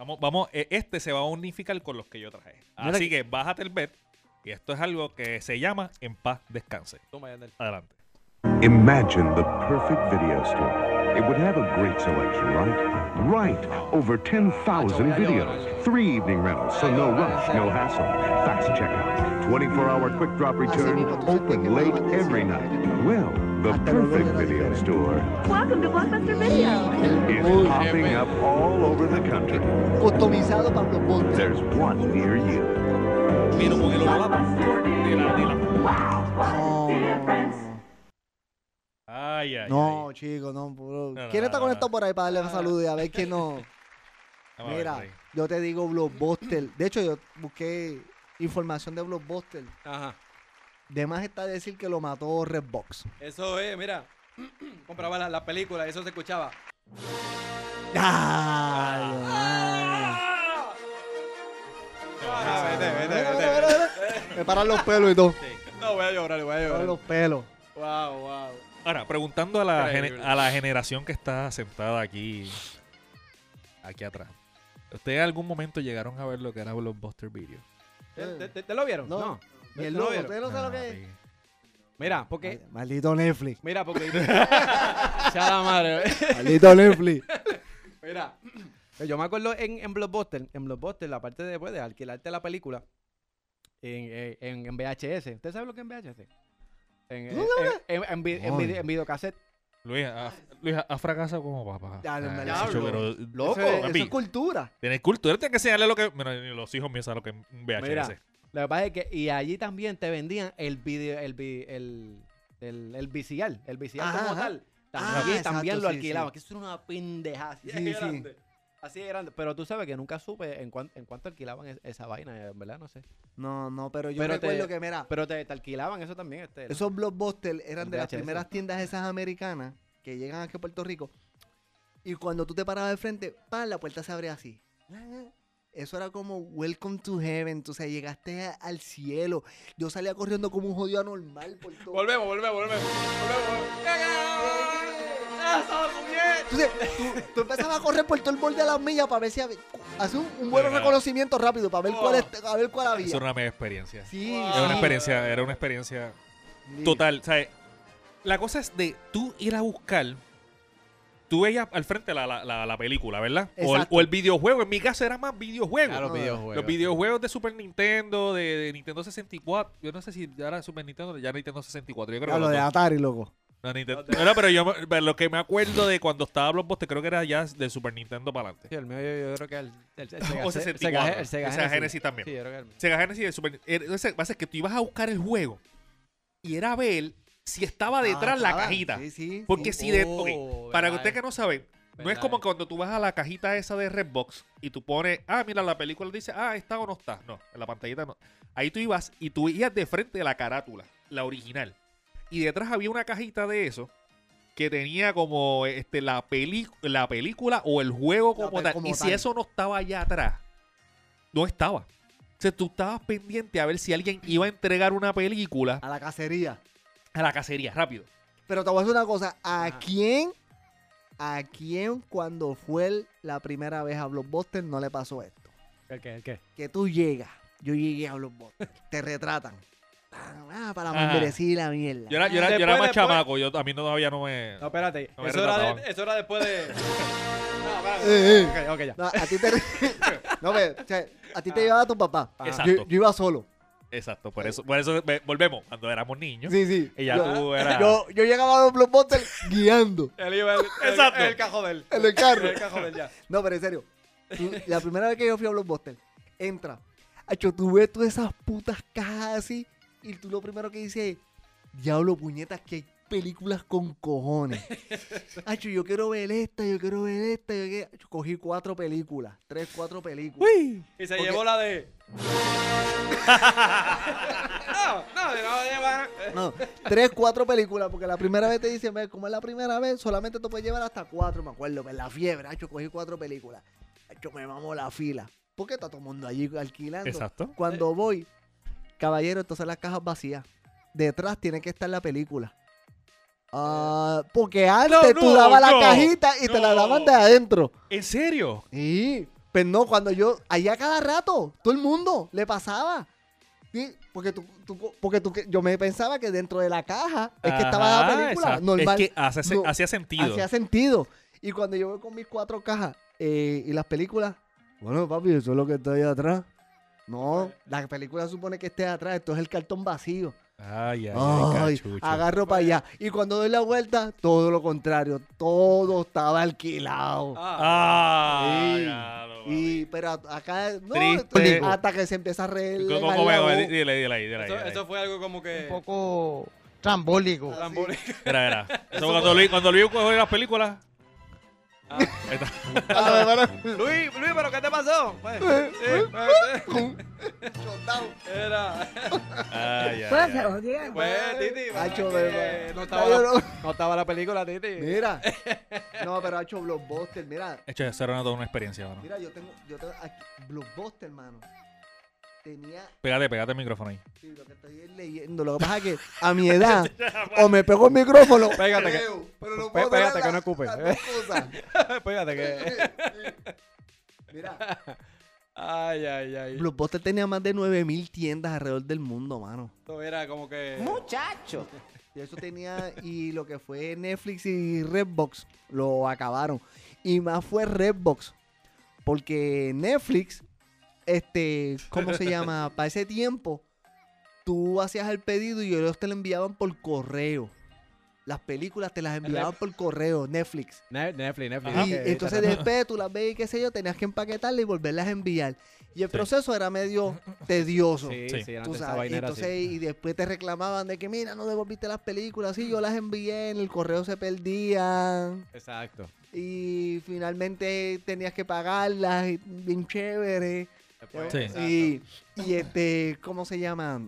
vamos, vamos, eh, este se va a unificar con los que yo traje. Así que bájate el bet. Y esto es algo que se llama En paz descanse. Toma, Yandel. Adelante. Imagine the perfect video store. It would have a great selection, right? Right. Over 10,000 videos. Three evening rentals, so no rush, no hassle. Fast checkout. 24-hour quick drop return. Open late every night. Well, the perfect video store Welcome to Blockbuster Video. is popping up all over the country. Customizado para los. There's one near you. No, Ay, ay, no, chico, no. bro. No, no, ¿Quién está no, no. conectado por ahí para darle un saludo y a ver quién no? ay. Mira, yo te digo Blockbuster. De hecho, yo busqué información de Blockbuster. Ajá. De más está decir que lo mató Redbox. Eso es, mira. *clears throat* Compraba la, la película y eso se escuchaba. ¡Ay, man! Ah, vete, vete, vete. Me paran los pelos y todo. No, voy a llorar, voy a Me paran llorar. los pelos. Wow, wow. Ahora, preguntando a la, a la generación que está sentada aquí, aquí atrás. ¿Ustedes en algún momento llegaron a ver lo que era Blockbuster Video? ¿Te, te- lo vieron? No. No. Ni el ¿Te lo logo, ustedes no saben lo Ah, que es. papi. Mira, porque. Maldito Netflix. Mira, porque. *laughs* Ya la madre. Maldito Netflix. *laughs* Mira, yo me acuerdo en, en Blockbuster, en Blockbuster, la parte de, pues, de alquilarte la película en, eh, en, en VHS. ¿Usted sabe lo que es en VHS? En, en, en, en, en videocassette. Luis, ha, Luis, ha fracasado como papá. Ya, no me Ah, la- chacho, Diablo. pero, Loco, Eso es- eso papi. es cultura. Tienes cultura, tienes que enseñarle lo que. Mira, los hijos míos saben lo que es un VHS. Mira, lo que pasa es que, y allí también te vendían el video, el, vi- el, el, el VCR, el VCR Ajá, como ajá. tal. Ah, También, exacto, también lo alquilaban, sí. que eso era una pendeja así Sí, sí. Así de grande. Pero tú sabes que nunca supe en, cuán- en cuánto alquilaban es- esa vaina, en verdad, no sé. No, no, pero yo Pero te- recuerdo que, mira, Pero te, te alquilaban eso también. Este, esos Blockbuster eran de las primeras tiendas esas americanas que llegan aquí a Puerto Rico. Y cuando tú te parabas de frente, ¡pam! la puerta se abría así. Eso era como Welcome to Heaven. Tú sabes, llegaste a- al cielo. Yo salía corriendo como un jodido anormal por todo. Volvemos, volvemos, volvemos. Entonces, tú, tú empezabas a correr por todo el borde de las millas para ver si había, hacer un, un buen reconocimiento rápido para ver cuál, es- a ver cuál había. Eso era una mega experiencia. Sí, Era sí. una experiencia, era una experiencia Sí. total. ¿sabes? La cosa es de tú ir a buscar. Tú veías al frente la, la, la, la película, ¿verdad? O el, Exacto. o el videojuego. En mi caso era más videojuegos. A los No, videojuegos. Los videojuegos de Super Nintendo, de, de Nintendo 64. Yo no sé si ya era Super Nintendo, ya Nintendo 64. Yo creo Ah, que lo de. Atari, loco. No, Nintendo- no, pero yo me- lo que me acuerdo de cuando estaba Blockbuster, creo que era ya de Super Nintendo para adelante. Sí, el mío yo, yo creo que el, el, el Sega, *laughs* O el 64. Sega, el El Sega, Genesis también. Sí, yo creo que el mío. Sega Genesis de Super Nintendo. Entonces, pasa es que tú ibas a buscar el juego y era ver si estaba detrás Ah, la estaba. cajita. Sí, sí. Porque sí. si de. Oh, ok, para verdad. usted que no sabe, no es Verdad. como cuando tú vas a la cajita esa de Redbox y tú pones, ah, mira, la película dice, ah, está o no está. No, en la pantallita no. Ahí tú ibas y tú ibas de frente de la carátula, la original. Y detrás había una cajita de eso que tenía como este la, peli la película o el juego como pe- tal. como y si eso no estaba allá atrás, no estaba. O sea, tú estabas pendiente a ver si alguien iba a entregar una película A la cacería. a la cacería, rápido. Pero te voy a decir una cosa. ¿A quién, a quién cuando fue el- la primera vez a Blockbuster no le pasó esto? ¿El qué? ¿El qué? Que tú llegas. Yo llegué a Blockbuster. te retratan. Ah, para Ajá. la mierda. Yo era, yo era, yo era más después- chamaco, yo, a mí no, todavía no me... No, espérate. No me eso, era retrataban. de- eso era después de. *laughs* No, Eh, eh. espérate. Ok, ok, ya. No, a ti te... *laughs* no, ve, o sea, a ti te llevaba tu papá. Ah. Exacto. Yo, yo iba solo. Exacto, por eso, por eso ve- volvemos, cuando éramos niños. Sí, sí. Y ya yo, tú eras... yo, yo llegaba a los Blockbuster guiando *laughs* Él iba el, el- Exacto. el cajón de él. en el carro. El cajón de él, ya. No, pero en serio. tú- la primera vez que yo fui a Blockbuster, entra. Hacho, tú ves todas esas putas cajas así. Y tú lo primero que dices es, diablo, puñetas, que hay películas con cojones. *laughs* Hacho, yo quiero ver esta, yo quiero ver esta. Yo quiero... Cogí cuatro películas. Tres, cuatro películas. Y se Porque- llevó la de. *laughs* no, no, no lleva. No, tres, cuatro películas, porque la primera vez te dicen, como es la primera vez, solamente te puedes llevar hasta cuatro, me acuerdo, en la fiebre, hacho, cogí cuatro películas. Hacho, me mamó la fila. Porque está todo el mundo allí alquilando. Exacto. Cuando voy, caballero, entonces las cajas vacías. Detrás tiene que estar la película. Ah, porque antes tú no, dabas la cajita y te la no. daban de adentro. ¿En serio? Sí, pero no, cuando yo, allá cada rato, todo el mundo le pasaba. Sí, porque tú, tú- porque tú, yo me pensaba que dentro de la caja es que estaba la Ajá, película exacto. normal. Es que hace, se- No, hacía sentido. Hacía sentido. Y cuando yo voy con mis cuatro cajas eh, y las películas, bueno, papi, eso es lo que está ahí atrás. No, la película supone que esté atrás, esto es el cartón vacío. Ay, ay, Ay, agarro para allá. Y cuando doy la vuelta, todo lo contrario, todo estaba alquilado. Ah, Sí. lo Y, pero acá, no, Triste. hasta que se empieza a reír. ¿Cómo, cómo, cómo, dile, dile, dile ahí, dile ahí. Eso, eso fue algo como que. Un poco trambólico. trambólico. Mira, mira. Eso cuando Luis, cuando Luis cogió las películas. Ah. Ahí está. Luis, Luis, ¿pero qué te pasó? Pues, sí, pues, Era. Ay, ay, Pues ay. Pues, Titi. Hacho, que bebé. no, estaba la, no- no estaba la película, Titi. Mira. *laughs* No, pero ha hecho Blockbuster. Mira, Hecho, eso era toda una experiencia, mano. mira, yo tengo, yo tengo aquí, Blockbuster, hermano. Tenía, Pégate, pégate el micrófono ahí. sí, lo que estoy leyendo, lo que pasa es que a mi edad, *laughs* o me pego el micrófono, *laughs* Pégate que- pero no puedo pégate que no escupe. Espérate *laughs* que. Mira, Ay, ay, ay. Blockbuster tenía más de 9000 tiendas alrededor del mundo, mano. Esto era como que. Muchacho. Y eso tenía, y lo que fue Netflix y Redbox lo acabaron. Y más fue Redbox. Porque Netflix, este, ¿cómo se llama? *laughs* Para ese tiempo, tú hacías el pedido y ellos te lo enviaban por correo. Las películas te las enviaban por correo, Netflix. Ne- Netflix, Netflix. Y que- entonces después tú las ves y qué sé yo, tenías que empaquetarlas y volverlas a enviar. Y el Sí. proceso era medio *laughs* tedioso. Sí, Sí. sí, antes Tú esa sabes, vaina era entonces, así. y después te reclamaban de que, mira, no devolviste las películas. Sí, yo las envié, en el correo se perdían. Exacto. Y finalmente tenías que pagarlas, y bien chévere. Después- Sí. Y, y este, ¿cómo se llama?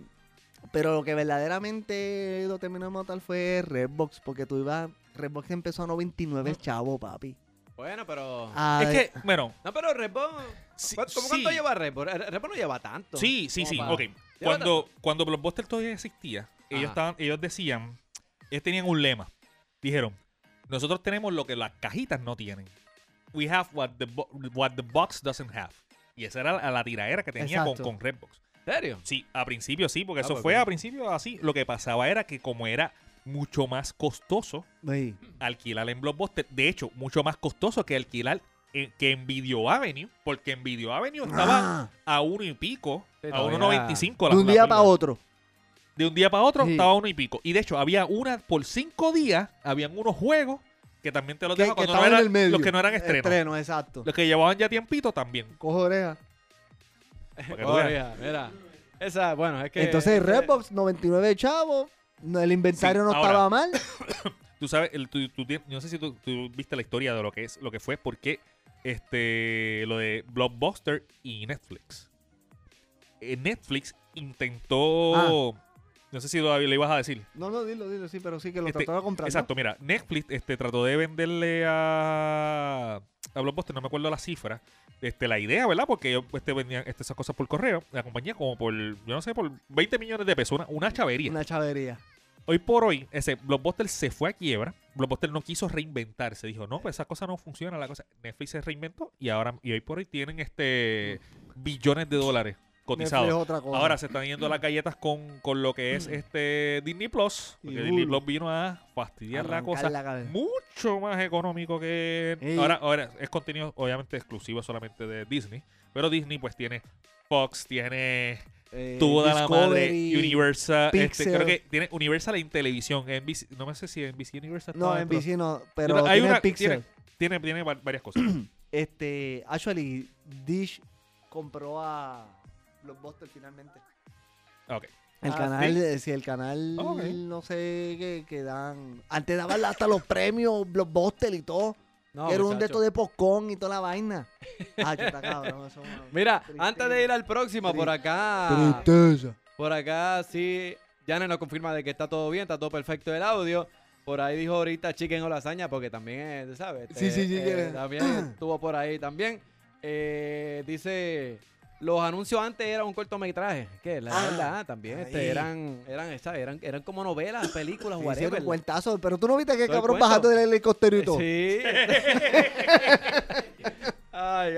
Pero lo que verdaderamente lo terminó de matar fue Redbox, porque tú ibas, Redbox empezó a 99 chavo, papi. Bueno, pero. Ah, es que, bueno, No, pero Redbone. sí, ¿Cómo sí. cuánto lleva Redbone? Re- Redbone no lleva tanto. Sí, sí, sí. para- Ok. Cuando, cuando Blockbuster todavía existía, ellos, estaban, ellos decían, ellos tenían un lema. Dijeron, nosotros tenemos lo que las cajitas no tienen. We have what the, what the box doesn't have. Y esa era la, la tiraera que tenía con, con Redbox. ¿En serio? Sí, a principio sí, porque Ah, eso pues fue a principio así. Lo que pasaba era que como era mucho más costoso Sí. alquilar en Blockbuster, de hecho, mucho más costoso que alquilar en- que en Video Avenue, porque en Video Avenue estaba Ah, a uno y pico, Sí, a todavía- 1.95 la- de un día para otro. De un día para otro Sí. estaba a uno y pico. Y de hecho, había una por cinco días, habían unos juegos que también te los Que, que cuando no eran- el medio. los que no eran estrenos. Estreno, exacto. Los que llevaban ya tiempito también. Cojo oreja. veas. Oiga, mira. Esa, bueno, es que. Entonces, Redbox, 99 chavos. El inventario Sí, no ahora. estaba mal. *coughs* Tú sabes, el- tú- tú no sé si tú, tú viste la historia de lo que es, lo que fue, porque este, lo de Blockbuster y Netflix. Eh, Netflix intentó, no sé si lo, le ibas a decir. No, no, dilo, dilo, sí, pero sí que lo Este, trataba de comprar. Exacto, mira, Netflix este, trató de venderle a, a Blockbuster, no me acuerdo la cifra, este, la idea, ¿verdad? Porque ellos este, vendían este, esas cosas por correo, la compañía como por, yo no sé, por 20 millones de pesos, una, una chavería. Una chavería. Hoy por hoy, ese Blockbuster se fue a quiebra. Blockbuster no quiso reinventarse. Dijo, no, pues esa cosa no funciona. La cosa. Netflix se reinventó y ahora y hoy por hoy tienen este billones de dólares Otra cosa. Ahora se están yendo las galletas con, con lo que es este Disney Plus. Y Porque Disney. Plus vino a fastidiar la cosa. la mucho más económico que. Ey. Ahora, ahora es contenido obviamente exclusivo solamente de Disney. Pero Disney pues tiene Fox, tiene Eh, toda la madre Universal. Este, creo que tiene Universal en televisión. NBC, no me sé si NBC Universal No, dentro. BC no, pero Hay tiene una- Pixel. tiene- Tiene, tiene va- varias cosas. *clears throat* Este, actually, Dish compró a Blockbuster finalmente. ok. El Ah, canal, ¿sí? sí, el canal, Ok. no sé, que, que dan... Antes daban hasta los premios Blockbuster y todo. No, era un de estos de popcorn y toda la vaina. Ah, está cabrón. Eso Mira, tristeza. antes de ir al próximo, por acá. Tristeza. Por acá sí, Janet nos confirma de que está todo bien, está todo perfecto el audio. Por ahí dijo ahorita Chicken o lasaña, porque también, tú ¿sabes? Sí, sí, sí, eh, que- también estuvo por ahí también. Eh, dice, los anuncios antes eran un cortometraje. ¿Qué? La Ah, verdad, también este, eran, eran, ¿sabes? eran, eran como novelas, películas, Sí, whatever. pero tú no viste que cabrón bajaste del helicóptero y todo. Sí. *laughs* Ay.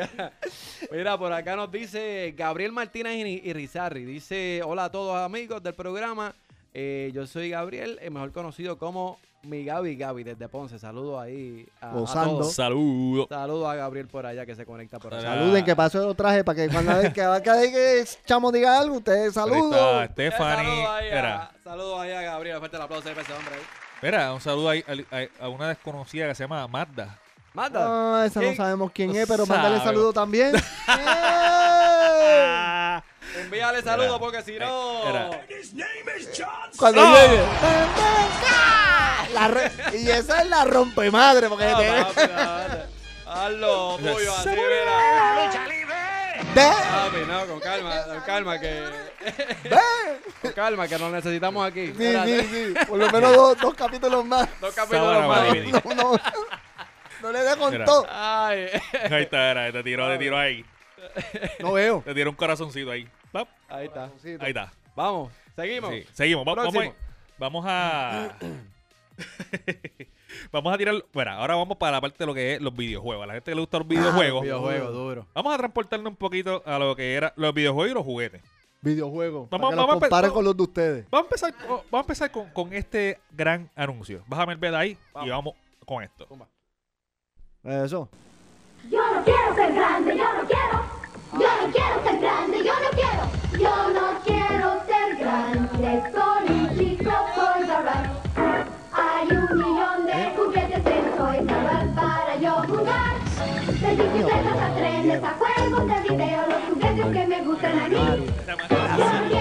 Mira, por acá nos dice Gabriel Martínez y, Rizarri. Dice, hola a todos amigos del programa. Eh, yo soy Gabriel, mejor conocido como mi Gaby Gaby desde Ponce. Saludos ahí a, a Gozando. todos. Saludos. Saludos a Gabriel por allá que se conecta por allá. Saluden, que pasó lo traje para que cuando vez que cada vez que Chamo diga algo, ustedes saluden. Está Eh, Stephanie. Saludos ahí, a, saludos ahí a Gabriel. Fuerte el aplauso ahí para ese hombre ahí. mira, un saludo ahí a, a- a una desconocida que se llama Magda. Mata. Ah, esa no sabemos quién No es, pero mándale sabe. saludo también. *laughs* *laughs* Envíale saludos porque si no. Cuando ¡No! llegue. La y esa es la rompe madre, porque Ah, te- papi, dale. Haz lo tuyo *laughs* así, Se mira. ve, Papi, no, con calma, con calma que. *laughs* con calma que nos necesitamos aquí. Sí, Espérate. sí, sí. Por lo menos dos, dos capítulos más. Dos capítulos Sábana más. No, no, no le dé con todo. Ay. Ahí está, era, te tiró, te tiró ahí. No veo. Te tiró un corazoncito ahí. Pap, Ahí está. Ahí está. Vamos, seguimos. Sí, Seguimos. Va- Vamos, vamos a. *laughs* vamos a tirar. Bueno, ahora vamos para la parte de lo que es los videojuegos. A la gente que le gustan los videojuegos. Videojuego duro. Vamos a transportarnos un poquito a lo que eran los videojuegos y los juguetes. Videojuego. Vamos- para que vamos comparen con los de ustedes. Vamos a empezar, vamos a empezar con, con este gran anuncio. Bájame el bed ahí y vamos con esto. Eso. Yo no quiero ser grande, yo no quiero. Yo no quiero ser grande, yo no quiero. Yo no quiero ser grande, Us.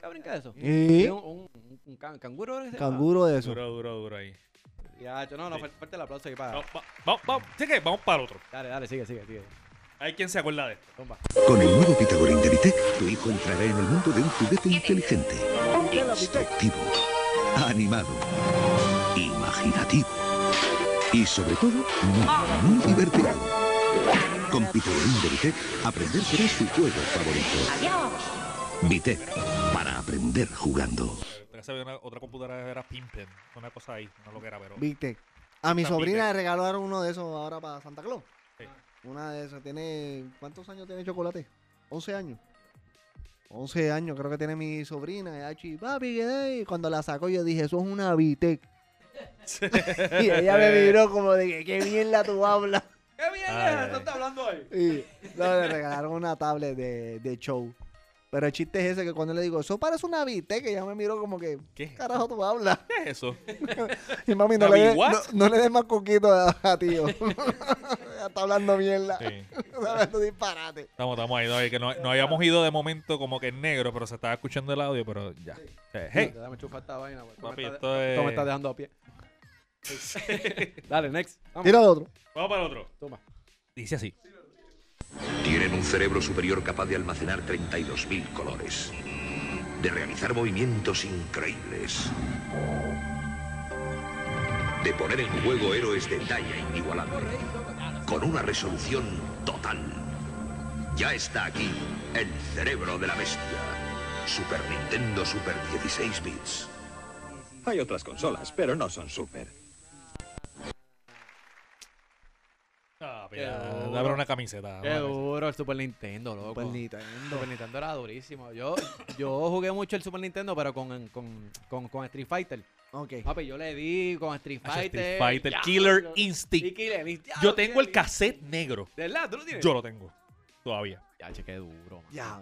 ¿Qué brinca eso? ¿Y? ¿Tiene Un, un, un, un can- canguro. ¿qué se llama? Canguro de eso. Duro, duro, duro ahí. Ya, yo- no, no, Sí. fuerte el aplauso ahí para. Vamos, va- vamos, vamos. Sí que vamos para el otro. Dale, dale, sigue, sigue, sigue. Hay quien se acuerda de esto. Tumba. Con el nuevo Pitagora Intelitec, tu hijo entrará en el mundo de un juguete inteligente, instructivo, animado, imaginativo y sobre todo muy, muy divertido. Con Pitagora Intelitec, aprender será su juego favorito. Vitec, para aprender jugando. Una- otra computadora era Pimpen, una cosa ahí, no lo que era, pero. Viste. A mi sobrina le regalaron uno de esos ahora para Santa Claus. Sí. Una de esas. Tiene. ¿Cuántos años tiene chocolate? 11 años. 11 años creo que tiene mi sobrina. Y Hachi, papi, ¿qué es?". Cuando la sacó yo dije, eso es una Vitec. Y ella me miró como de que qué bien la tú hablas. ¡Qué bien! Ay, ¿Qué ay. estás hablando hoy? Y no, le regalaron una tablet de, de show. Pero el chiste es ese que cuando le digo, eso parece una que ella me miró como que, ¿Qué? ¿qué carajo tú hablas? ¿Qué es eso? *laughs* Y mami, no ¿Una le, des- no, le des más coquito a, a tío. *laughs* ya está hablando mierda. Sí. *laughs* Hablando disparate. Estamos, estamos ahí, no, que no, no habíamos ido de momento como que en negro, pero se estaba escuchando el audio, pero ya. Eh, Hey, Dame chufar esta vaina. Esto Papi, me está- esto es- esto me está dejando a pie. Dale, next. Vamos. Tira otro. vamos para el otro. Toma. Dice así. Tienen un cerebro superior capaz de almacenar 32.000 colores, de realizar movimientos increíbles, de poner en juego héroes de talla inigualable, con una resolución total. Ya está aquí el cerebro de la bestia. Super Nintendo Super 16 bits. Hay otras consolas, pero no son super. Dame una camiseta. Qué duro el Super Nintendo, loco. Super Nintendo. Super Nintendo era durísimo. Yo, yo jugué mucho el Super Nintendo, pero con, con, con, con Street Fighter. Ok. Papi, yo le di con Street Fighter. Street Fighter, ya, Killer yo- Instinct. Killer. Yo tengo el cassette negro. ¿De verdad? ¿Tú lo tienes? Yo lo tengo. Todavía. Ya, che, qué duro. man. Ya.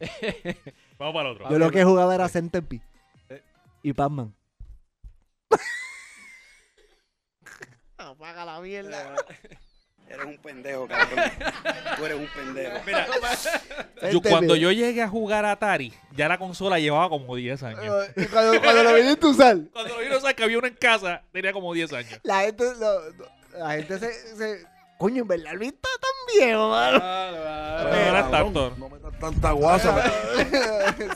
*laughs* Vamos para el otro. Yo lo que jugaba era Centipede. Eh. Y Pac-Man. *laughs* Apaga la mierda. *laughs* Eres un pendejo, cabrón. Tú eres un pendejo. Mira, yo, Centipede. cuando yo llegué a jugar a Atari, ya la consola llevaba como 10 años. Eh, Cuando, cuando lo viniste a usar, Cuando vino a saber que había uno en casa, tenía como 10 años. la gente, lo- la gente se, se- Coño, en verdad, Luis está tan viejo, mano. No era tanto. No me das tanta guasa.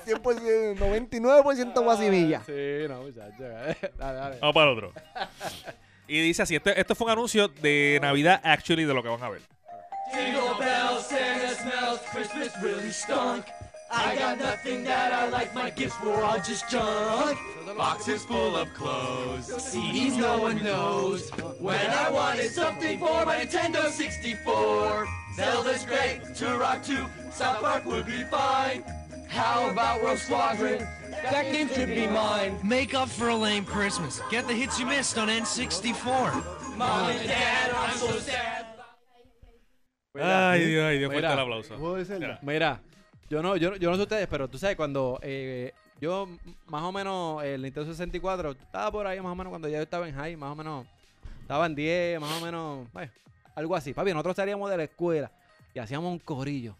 100%, 99% guasimilla. Sí, no, muchacho. Dale, dale. Vamos para el otro. Y dice así, este, esto fue un anuncio de Navidad, actually, de lo que van a ver. Jingle bells, Santa smells, Christmas really stunk. I got nothing that I like, my gifts were all just junk. Boxes full of clothes, CDs no one knows. When I wanted something for my Nintendo 64, Zelda's great, Turok 2, South Park would be fine. How about Rogue Squadron? That game should be mine. Make up for a lame Christmas. Get the hits you missed on N64. Mom and Dad, I'm so sad. Ay, Dios, ay, Dios, fuerte Mira. el aplauso. ¿Juego de Zelda? Mira, yo no, yo, yo no sé ustedes, pero tú sabes, cuando eh, yo más o menos el Nintendo 64, estaba por ahí más o menos cuando ya yo estaba en high, más o menos, estaba en 10, más o menos, bueno, algo así. Papi, nosotros salíamos de la escuela y hacíamos un corillo,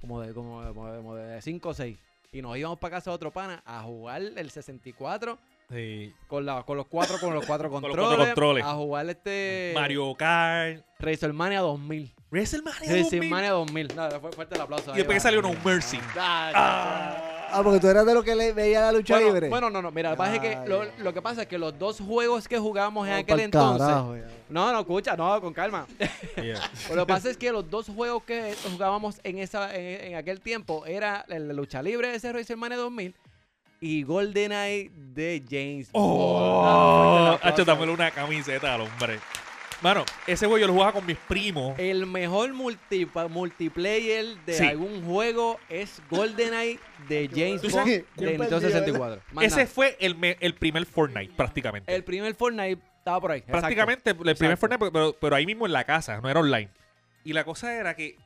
como de, como, de- como de- como de 5 o 6. Y nos íbamos para casa de otro pana a jugar el 64 Sí. con, la, con los cuatro con los cuatro *laughs* Con los controles. cuatro controles. A jugar este Mario Kart. WrestleMania 2000. WrestleMania 2000. WrestleMania 2000. No, fue fuerte el aplauso. Y ahí después que salió No Mercy. Ah, porque tú eras de lo que le veía la lucha bueno, libre. Bueno, no, no, mira, lo que pasa es que Ay, lo, lo que pasa es que los dos juegos que jugamos en aquel entonces. carajo, no, no, escucha, no, con calma. *laughs* Yeah. lo que pasa es que los dos juegos que jugábamos en esa en, en aquel tiempo era el de lucha libre de ese WrestleMania 2000 y GoldenEye de James. Oh, Bond. hacho, dámelo una camiseta al hombre. Mano, ese juego yo lo jugaba con mis primos. El mejor multi- multiplayer de Sí. algún juego es GoldenEye de James ¿Tú Bond sabes? de Bien Nintendo perdido, 64. Más Ese nada. fue el, me- el primer Fortnite, prácticamente. el primer Fortnite estaba por ahí. exacto. prácticamente el primer Exacto. Fortnite, pero, pero ahí mismo en la casa, no era online. Y la cosa era que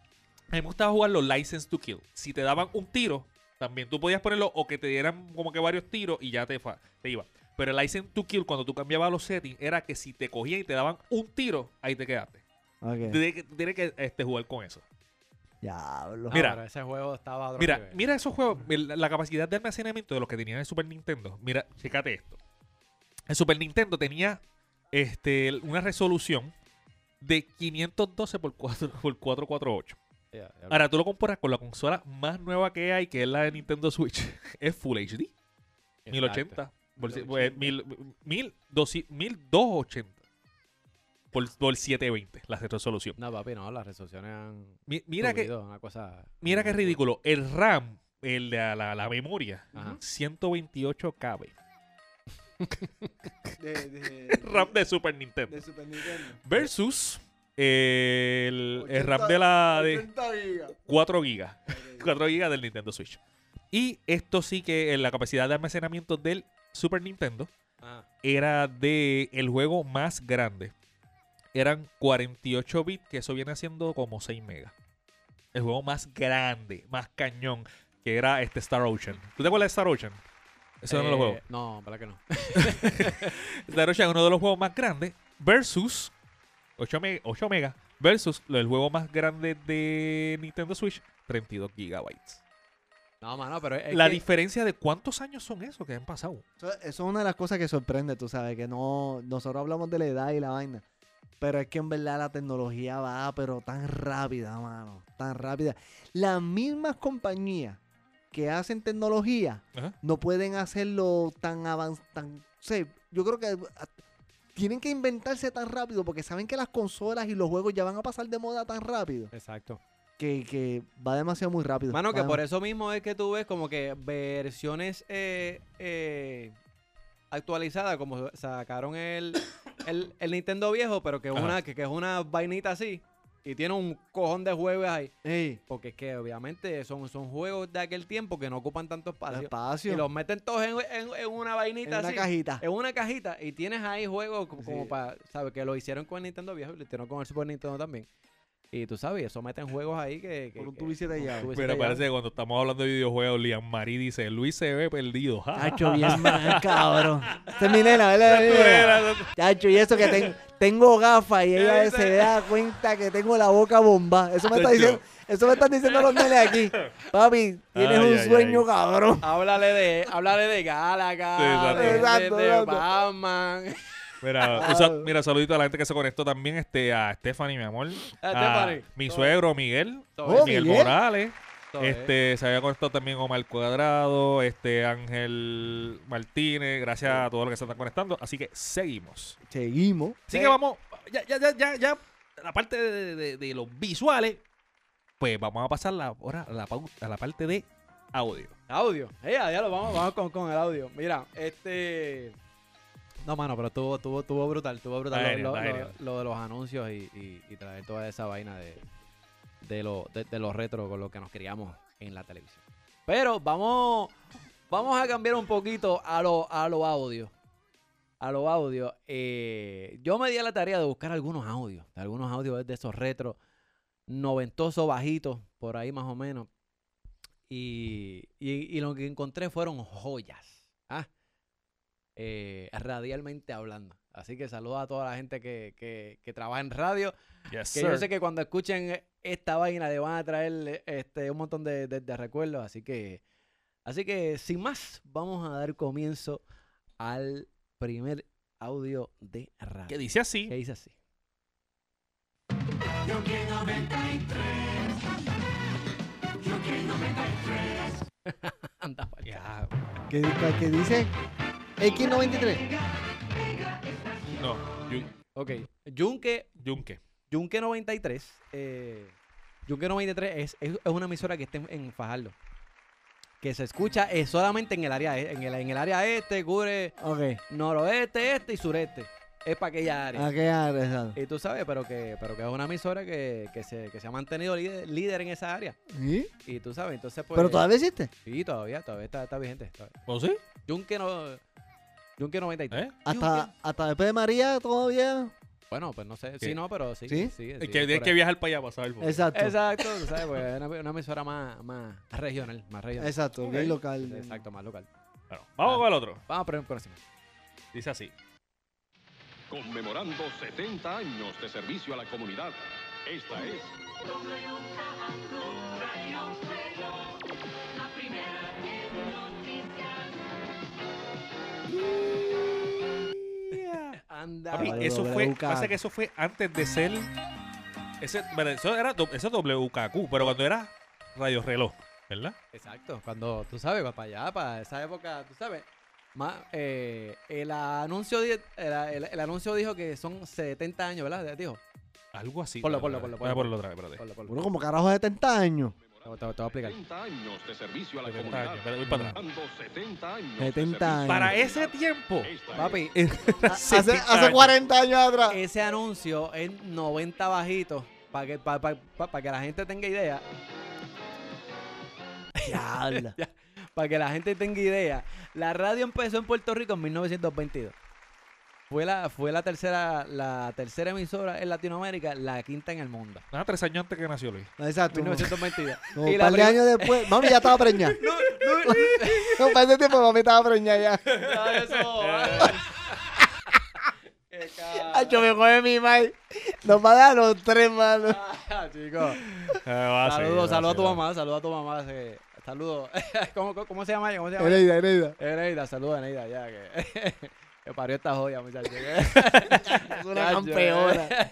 a mí me gustaba jugar los License to Kill. Si te daban un tiro, también tú podías ponerlo o que te dieran como que varios tiros y ya te, fa- te iba. Pero el License to Kill, cuando tú cambiabas los settings, era que si te cogían y te daban un tiro, ahí te quedaste. Tienes que, tienes que este, jugar con eso. Diablo. Mira. pero ese juego estaba otro Mira, nivel. mira esos juegos, la la capacidad de almacenamiento de los que tenía el Super Nintendo. Mira, chécate esto. El Super Nintendo tenía este, una resolución de 512 por, 4, por 448. Ya, ya. Ahora tú lo comparas con la consola más nueva que hay, que es la de Nintendo Switch. *laughs* es Full HD. 1080. Por, pues, mil- mil doci- 1280. Por, por 720, la resolución. No, papi, no, las resoluciones han. Mi- mira que- Una cosa. Mira qué ridículo. El RAM, el de la, la- la memoria, Ajá. 128 KB. De, *laughs* de- RAM de Super Nintendo. de Super Nintendo. Versus eh, el, el 80 RAM de la de 80 gigas. 4 GB. 4 GB del Nintendo Switch. Y esto sí que la capacidad de almacenamiento del Super Nintendo Ah, era de el juego más grande. Eran 48 bits, que eso viene siendo como 6 megas. El juego más grande, más cañón, que era este Star Ocean. ¿Tú te acuerdas de Star Ocean? Ese es uno de los eh, juegos. No, para que no. *laughs* Star Ocean es uno de los juegos más grandes versus 8, me- 8 megas versus lo- el juego más grande de Nintendo Switch, 32 gigabytes. No, mano, pero es La que- diferencia de cuántos años son esos que han pasado. Eso, eso es una de las cosas que sorprende, tú sabes, que no, nosotros hablamos de la edad y la vaina. Pero es que en verdad la tecnología va, pero tan rápida, mano. Tan rápida. Las mismas compañías que hacen tecnología Ajá. no pueden hacerlo tan avanzado. Sea, yo creo que tienen que inventarse tan rápido porque saben que las consolas y los juegos ya van a pasar de moda tan rápido Exacto. Que, que va demasiado muy rápido. Mano, que por eso mismo es que tú ves como que versiones eh, eh, actualizadas, como sacaron el, *coughs* el, el Nintendo viejo, pero que es, Ajá. una, que, que es una vainita así. Y tiene un cojón de juegos ahí. Ey, Porque es que obviamente son, son juegos de aquel tiempo que no ocupan tanto espacio. espacio. Y los meten todos en, en- en una vainita En una así. cajita. En una cajita. Y tienes ahí juegos como, para, ¿sabes? Que lo hicieron con el Nintendo viejo y lo hicieron con el Super Nintendo también. Y tú sabes, eso meten juegos ahí que... que Por un y Pero parece que cuando estamos hablando de videojuegos, Liam Marie dice, Luis se ve perdido. *laughs* Ja, bien ja". mal, *laughs* cabrón. Esta es mi nena, ¿verdad? Mi nena. Chacho, y eso que ten- *laughs* tengo gafas y ella se da cuenta que tengo la boca bomba. Eso me está diciendo, eso me están diciendo los nenes aquí. Papi, tienes Ay, un ay, sueño, ay. cabrón. Háblale de, háblale de Galaga, Sí, exacto. de, de- Exacto, de. Batman. Mira, *laughs* sal- mira, saludito a la gente que se conectó también, este, a Stephanie, mi amor. A a Stephanie. mi Todo suegro, Miguel. Todo Oh, Miguel, Miguel. Morales. Todo Este, se había conectado también Omar Cuadrado, este Ángel Martínez, gracias a todos los que se están conectando. Así que seguimos. Seguimos. Así que vamos, ya, ya, ya, ya, ya, la parte de, de- de los visuales, pues vamos a pasar la, ahora a la, pau- a la parte de audio. Audio. Eh, ya lo vamos, vamos con, con el audio. Mira, este. No, mano, pero estuvo, estuvo, estuvo brutal, estuvo brutal lo- Aéreo, lo, lo- aéreo. lo de los anuncios y, y- y traer toda esa vaina de, de, lo, de, de los retro con lo que nos criamos en la televisión. Pero vamos, vamos a cambiar un poquito a lo, a lo audio. A lo audio. Eh, yo me di a la tarea de buscar algunos audios. Algunos audios de esos retro noventosos bajitos, por ahí más o menos. Y, y- y lo que encontré fueron joyas. Eh, radialmente hablando. Así que saludo a toda la gente que, que- que trabaja en radio. Yes, Que yo sé que cuando escuchen esta vaina le van a traer este, un montón de, de- de recuerdos. Así que, así que sin más, vamos a dar comienzo al primer audio de radio. Que dice así. Que dice así. *laughs* Anda, ¿Qué, qué dice? X93. no, Yu- Ok. Yunque, Yunque. Yunque 93. Eh, Yunque 93 es, es, es una emisora que está en, en Fajardo. Que se escucha eh, solamente en el área e- en el, en el área este, cubre Ok. noroeste, este y sureste. Es para aquella área. ¿A qué área, exacto? Y tú sabes, pero que, pero que es una emisora que, que se, que se ha mantenido líder, líder en esa área. ¿Sí? Y tú sabes, entonces pues... ¿Pero todavía existe? Sí, todavía, todavía está, está vigente. todavía. ¿O sí? Yunque, no, Yunque 93. ¿Eh? Hasta, hasta después de María todavía. Bueno, pues no sé. ¿Qué? Sí, no, pero sí. ¿Sí? sí, que hay que viajar para allá para saber. porque- Exacto. Exacto, tú sabes, pues es una, una emisora más, más regional, más regional. Exacto, Ok. bien local. Exacto, más local. Bueno, vamos con el otro. Vamos a poner por encima. Dice así. Conmemorando 70 años de servicio a la comunidad. Esta es *laughs* Anda. Papi, Vale, eso fue, pasa que eso fue antes de ser. Ese, bueno, eso era eso es WKQ, pero cuando era Radio Reloj, ¿verdad? Exacto, cuando tú sabes, para allá, para esa época, tú sabes. Más, eh, el anuncio el, el- el anuncio dijo que son 70 años, ¿verdad? Dijo. Algo así. Ponlo, ponlo, ponlo, ponlo. ponlo otra vez, espérate. Ponlo, ponlo. Uno como carajo de 70 años. Te, te- te voy a explicar. 70 años de servicio a la 70 comunidad. años, voy para atrás. Dando 70 años. 70 años. Para ese tiempo. Papi, *laughs* Hace, hace 40 años atrás. ese anuncio es 90 bajitos, para que, para, para que la gente tenga idea. *laughs* Para que la gente tenga idea. La radio empezó en Puerto Rico en 1922. Fue la, fue la tercera, la tercera emisora en Latinoamérica, la quinta en el mundo. Nada, tres años antes que nació Luis. Exacto. 1922. Como *laughs* Y un par de años después. *laughs* Mami ya estaba preñada. *laughs* No, para ese tiempo mami estaba preñada ya. Ya, eso. Qué cara. Hacho, me coge mi madre. Nos va a dar los tres, mano. Ah, chicos. ser, Saludos, saludos a tu mamá, saludos a tu mamá. eh, Saludos. ¿Cómo, cómo, cómo se llama ella? ¿Cómo se llama? Eneida, Eneida. Eneida, saludos a Eneida, ya que, *laughs* que parió esta joya, muchachos. *laughs* Es una campeona. eh.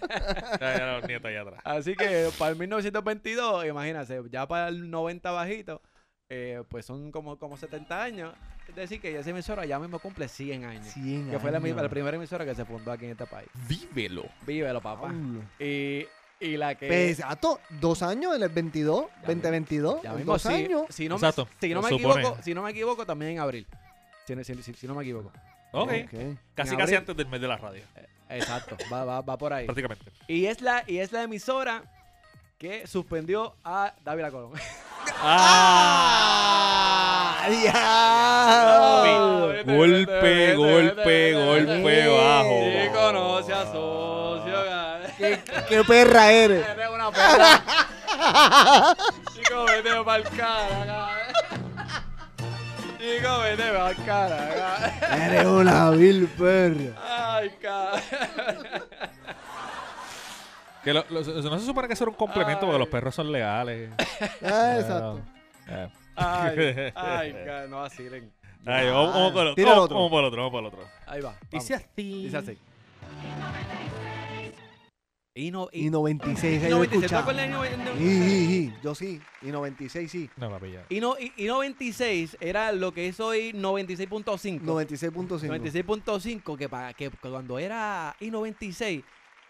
Ya, ya los nietos allá atrás. Así que para el 1922, imagínate, ya para el 90 bajito, eh, pues son como, como 70 años. Es decir, que esa emisora ya mismo cumple 100 años. 100 que fue la, primera emisora que se fundó aquí en este país. Vívelo. Vívelo, papá. Diablo. Y, y la que... Pues, Exacto, dos años en el 22, 2022. Ya en mismo, dos si, años. si no, Exacto, me, si no me equivoco, si no me equivoco, también en abril. Si, no- si- si- si no me equivoco. Ok. Ok. Casi, casi antes del mes de la radio. Exacto, va, va, va por ahí. Prácticamente. Y es la, y es la emisora que suspendió a David Colón. *laughs* ¡Ah! ¡Diablo! Golpe, golpe, golpe bajo. Chico, no se asocio. ¿Qué, qué perra eres? Eres una perra. Chico, vete pa'l cara. Chico, vete pa'l cara. Eres una vil perra. Ay, cara. Que lo- lo- no se supone que eso era un complemento porque los perros son leales. *laughs* Ah, exacto. Eh. Ay, *laughs* ay, no vacilen. Ay, vamos, vamos con el otro. otro. Vamos por el otro, vamos por el otro. Ahí va. Dice vamos. así. Dice así. Y no, y, Y 96, y ahí lo 96, ¿tú escuchaba. acuerdas de sí, yo sí. Y 96 sí. No, papi, ya. Y, no, y, y 96 era lo que es hoy 96.5. 96.5. 96.5, que, para que cuando era I96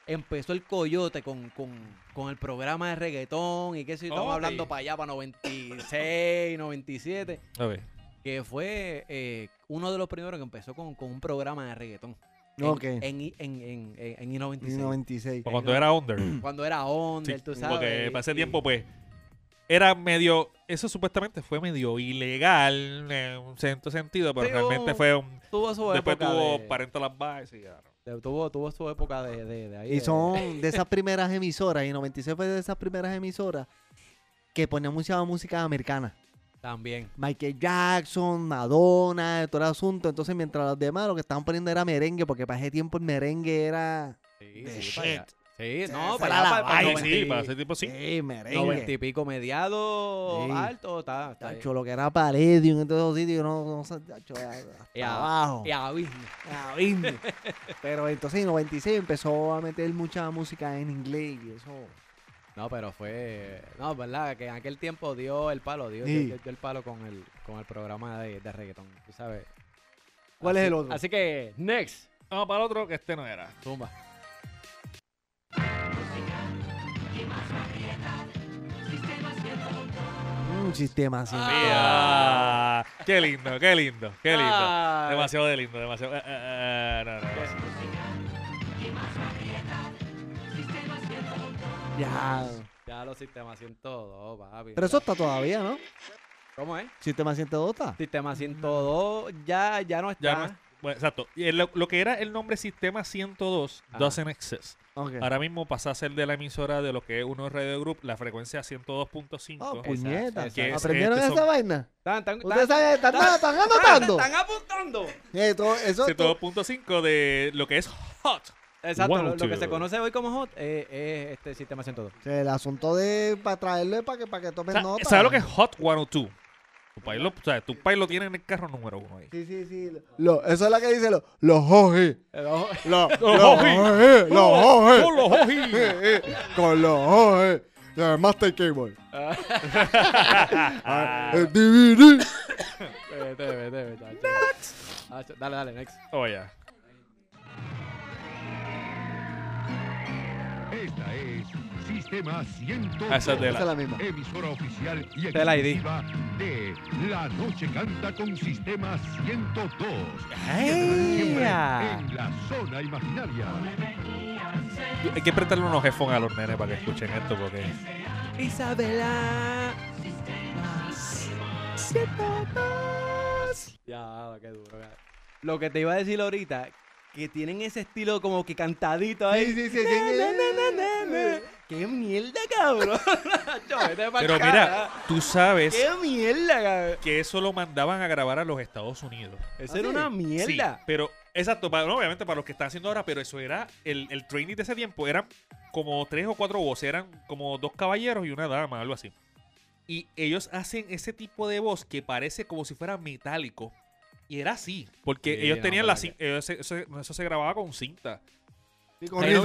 empezó el coyote con, con, con el programa de reggaetón y qué sé yo, estamos Ok. hablando para allá, para 96, 97, Ok. que fue eh, uno de los primeros que empezó con, con un programa de reggaetón. En, Ok. en, en, en, en, en Y I96. 96. Pues Cuando era under. Cuando era Onder, Sí, tú sabes. porque para ese y- tiempo, pues, era medio. Eso supuestamente fue medio ilegal en un cierto sentido, pero Sí, realmente hubo- fue un. Tuvo su Después época tuvo de- Parental Advice y ya. no. de- tuvo, tuvo su época de, de, de ahí. Y de- son *laughs* de esas primeras emisoras, y 96 fue de esas primeras emisoras que ponían mucha música americana. También. Michael Jackson, Madonna, todo el asunto. Entonces, mientras los demás lo que estaban poniendo era merengue, porque para ese tiempo el merengue era. Sí, The sí, shit. Sí, Sí, no, para la para, para vaina. Sí, 90 sí, para ese tipo sí. Sí, merengue. 90 y pico mediado, Sí. alto, está, está Tacho, lo que era Palladium en todos los sitios, no, no sé, tacho, hasta Y a- abajo. Y abismo. Abismo. Pero entonces en 96 empezó a meter mucha música en inglés y eso. No, pero fue. No, verdad, que en aquel tiempo dio el palo, dio, Sí. dio- dio el palo con el, con el programa de, de reggaetón, tú sabes. ¿Cuál Así- es el otro? Así que, next. Vamos para el otro, que este no era. Tumba. Un sistema así. Ah, qué lindo, qué lindo, qué lindo. Ay. Demasiado de lindo, demasiado. eh, eh, eh, no, no, no. Ya. Ya los sistemas 102, papi. Pero eso está todavía, ¿no? ¿Cómo es? Sistema 102 está. Sistema 102 ya, ya no está. Ya no es- bueno, exacto. Y el- lo, lo que era el nombre Sistema 102 Ajá. doesn't exist. Ok. Ahora mismo pasa a ser de la emisora de lo que es uno Radio Group, la frecuencia 102.5. Oh, puñeta. Que es- ¿Aprendieron este, esa son- vaina? Tan, tan, ¿Ustedes saben? ¿Están, tan- están anotando? ¡Están apuntando! Eh, todo- eso, todo- 102.5 de lo que es Hot. Exacto, lo, lo que 102. se conoce hoy como hot eh, es este sistema 102. el asunto de para traerle para que para que tomen nota. ¿Sabes lo que es Hot 102? Tu país lo, o sea, tu país lo tiene en el carro número uno ahí. Sí, sí, sí. Lo, eso es lo que dice lo- los hoji. Los *laughs* hoji. Los. Con los hoji. *laughs* Con los hoji. Ya, Master Cable. *laughs* Ah, el DVD. Vete, vete, vete. Ah, ch- Dale, dale, next. Oh, ya. Esta es Sistema 102. Ah, esa es de la- Esa es la misma. Emisora oficial y exclusiva de La Noche Canta con Sistema 102. ¡Ay! Siempre en la zona imaginaria. Hay que prestarle unos headphones a los nenes para que escuchen esto porque... Isabela. Ya, qué duro. Lo que te iba a decir ahorita, que tienen ese estilo como que cantadito ahí. Sí, sí, sí, sí. Na, na, na, na, na. ¡Qué mierda, cabrón! *laughs* Pero mira, tú sabes ¡Qué mierda, cabrón! que eso lo mandaban a grabar a los Estados Unidos. Eso era una mierda. Sí, pero, exacto, para, no, obviamente para los que están haciendo ahora, pero eso era, el, el training de ese tiempo eran como tres o cuatro voces, eran como dos caballeros y una dama, algo así. Y ellos hacen ese tipo de voz que parece como si fuera metálico. Y era así, porque Sí, ellos no, tenían la cin- ellos se- eso, eso se grababa con cinta. Sí, con Ahí no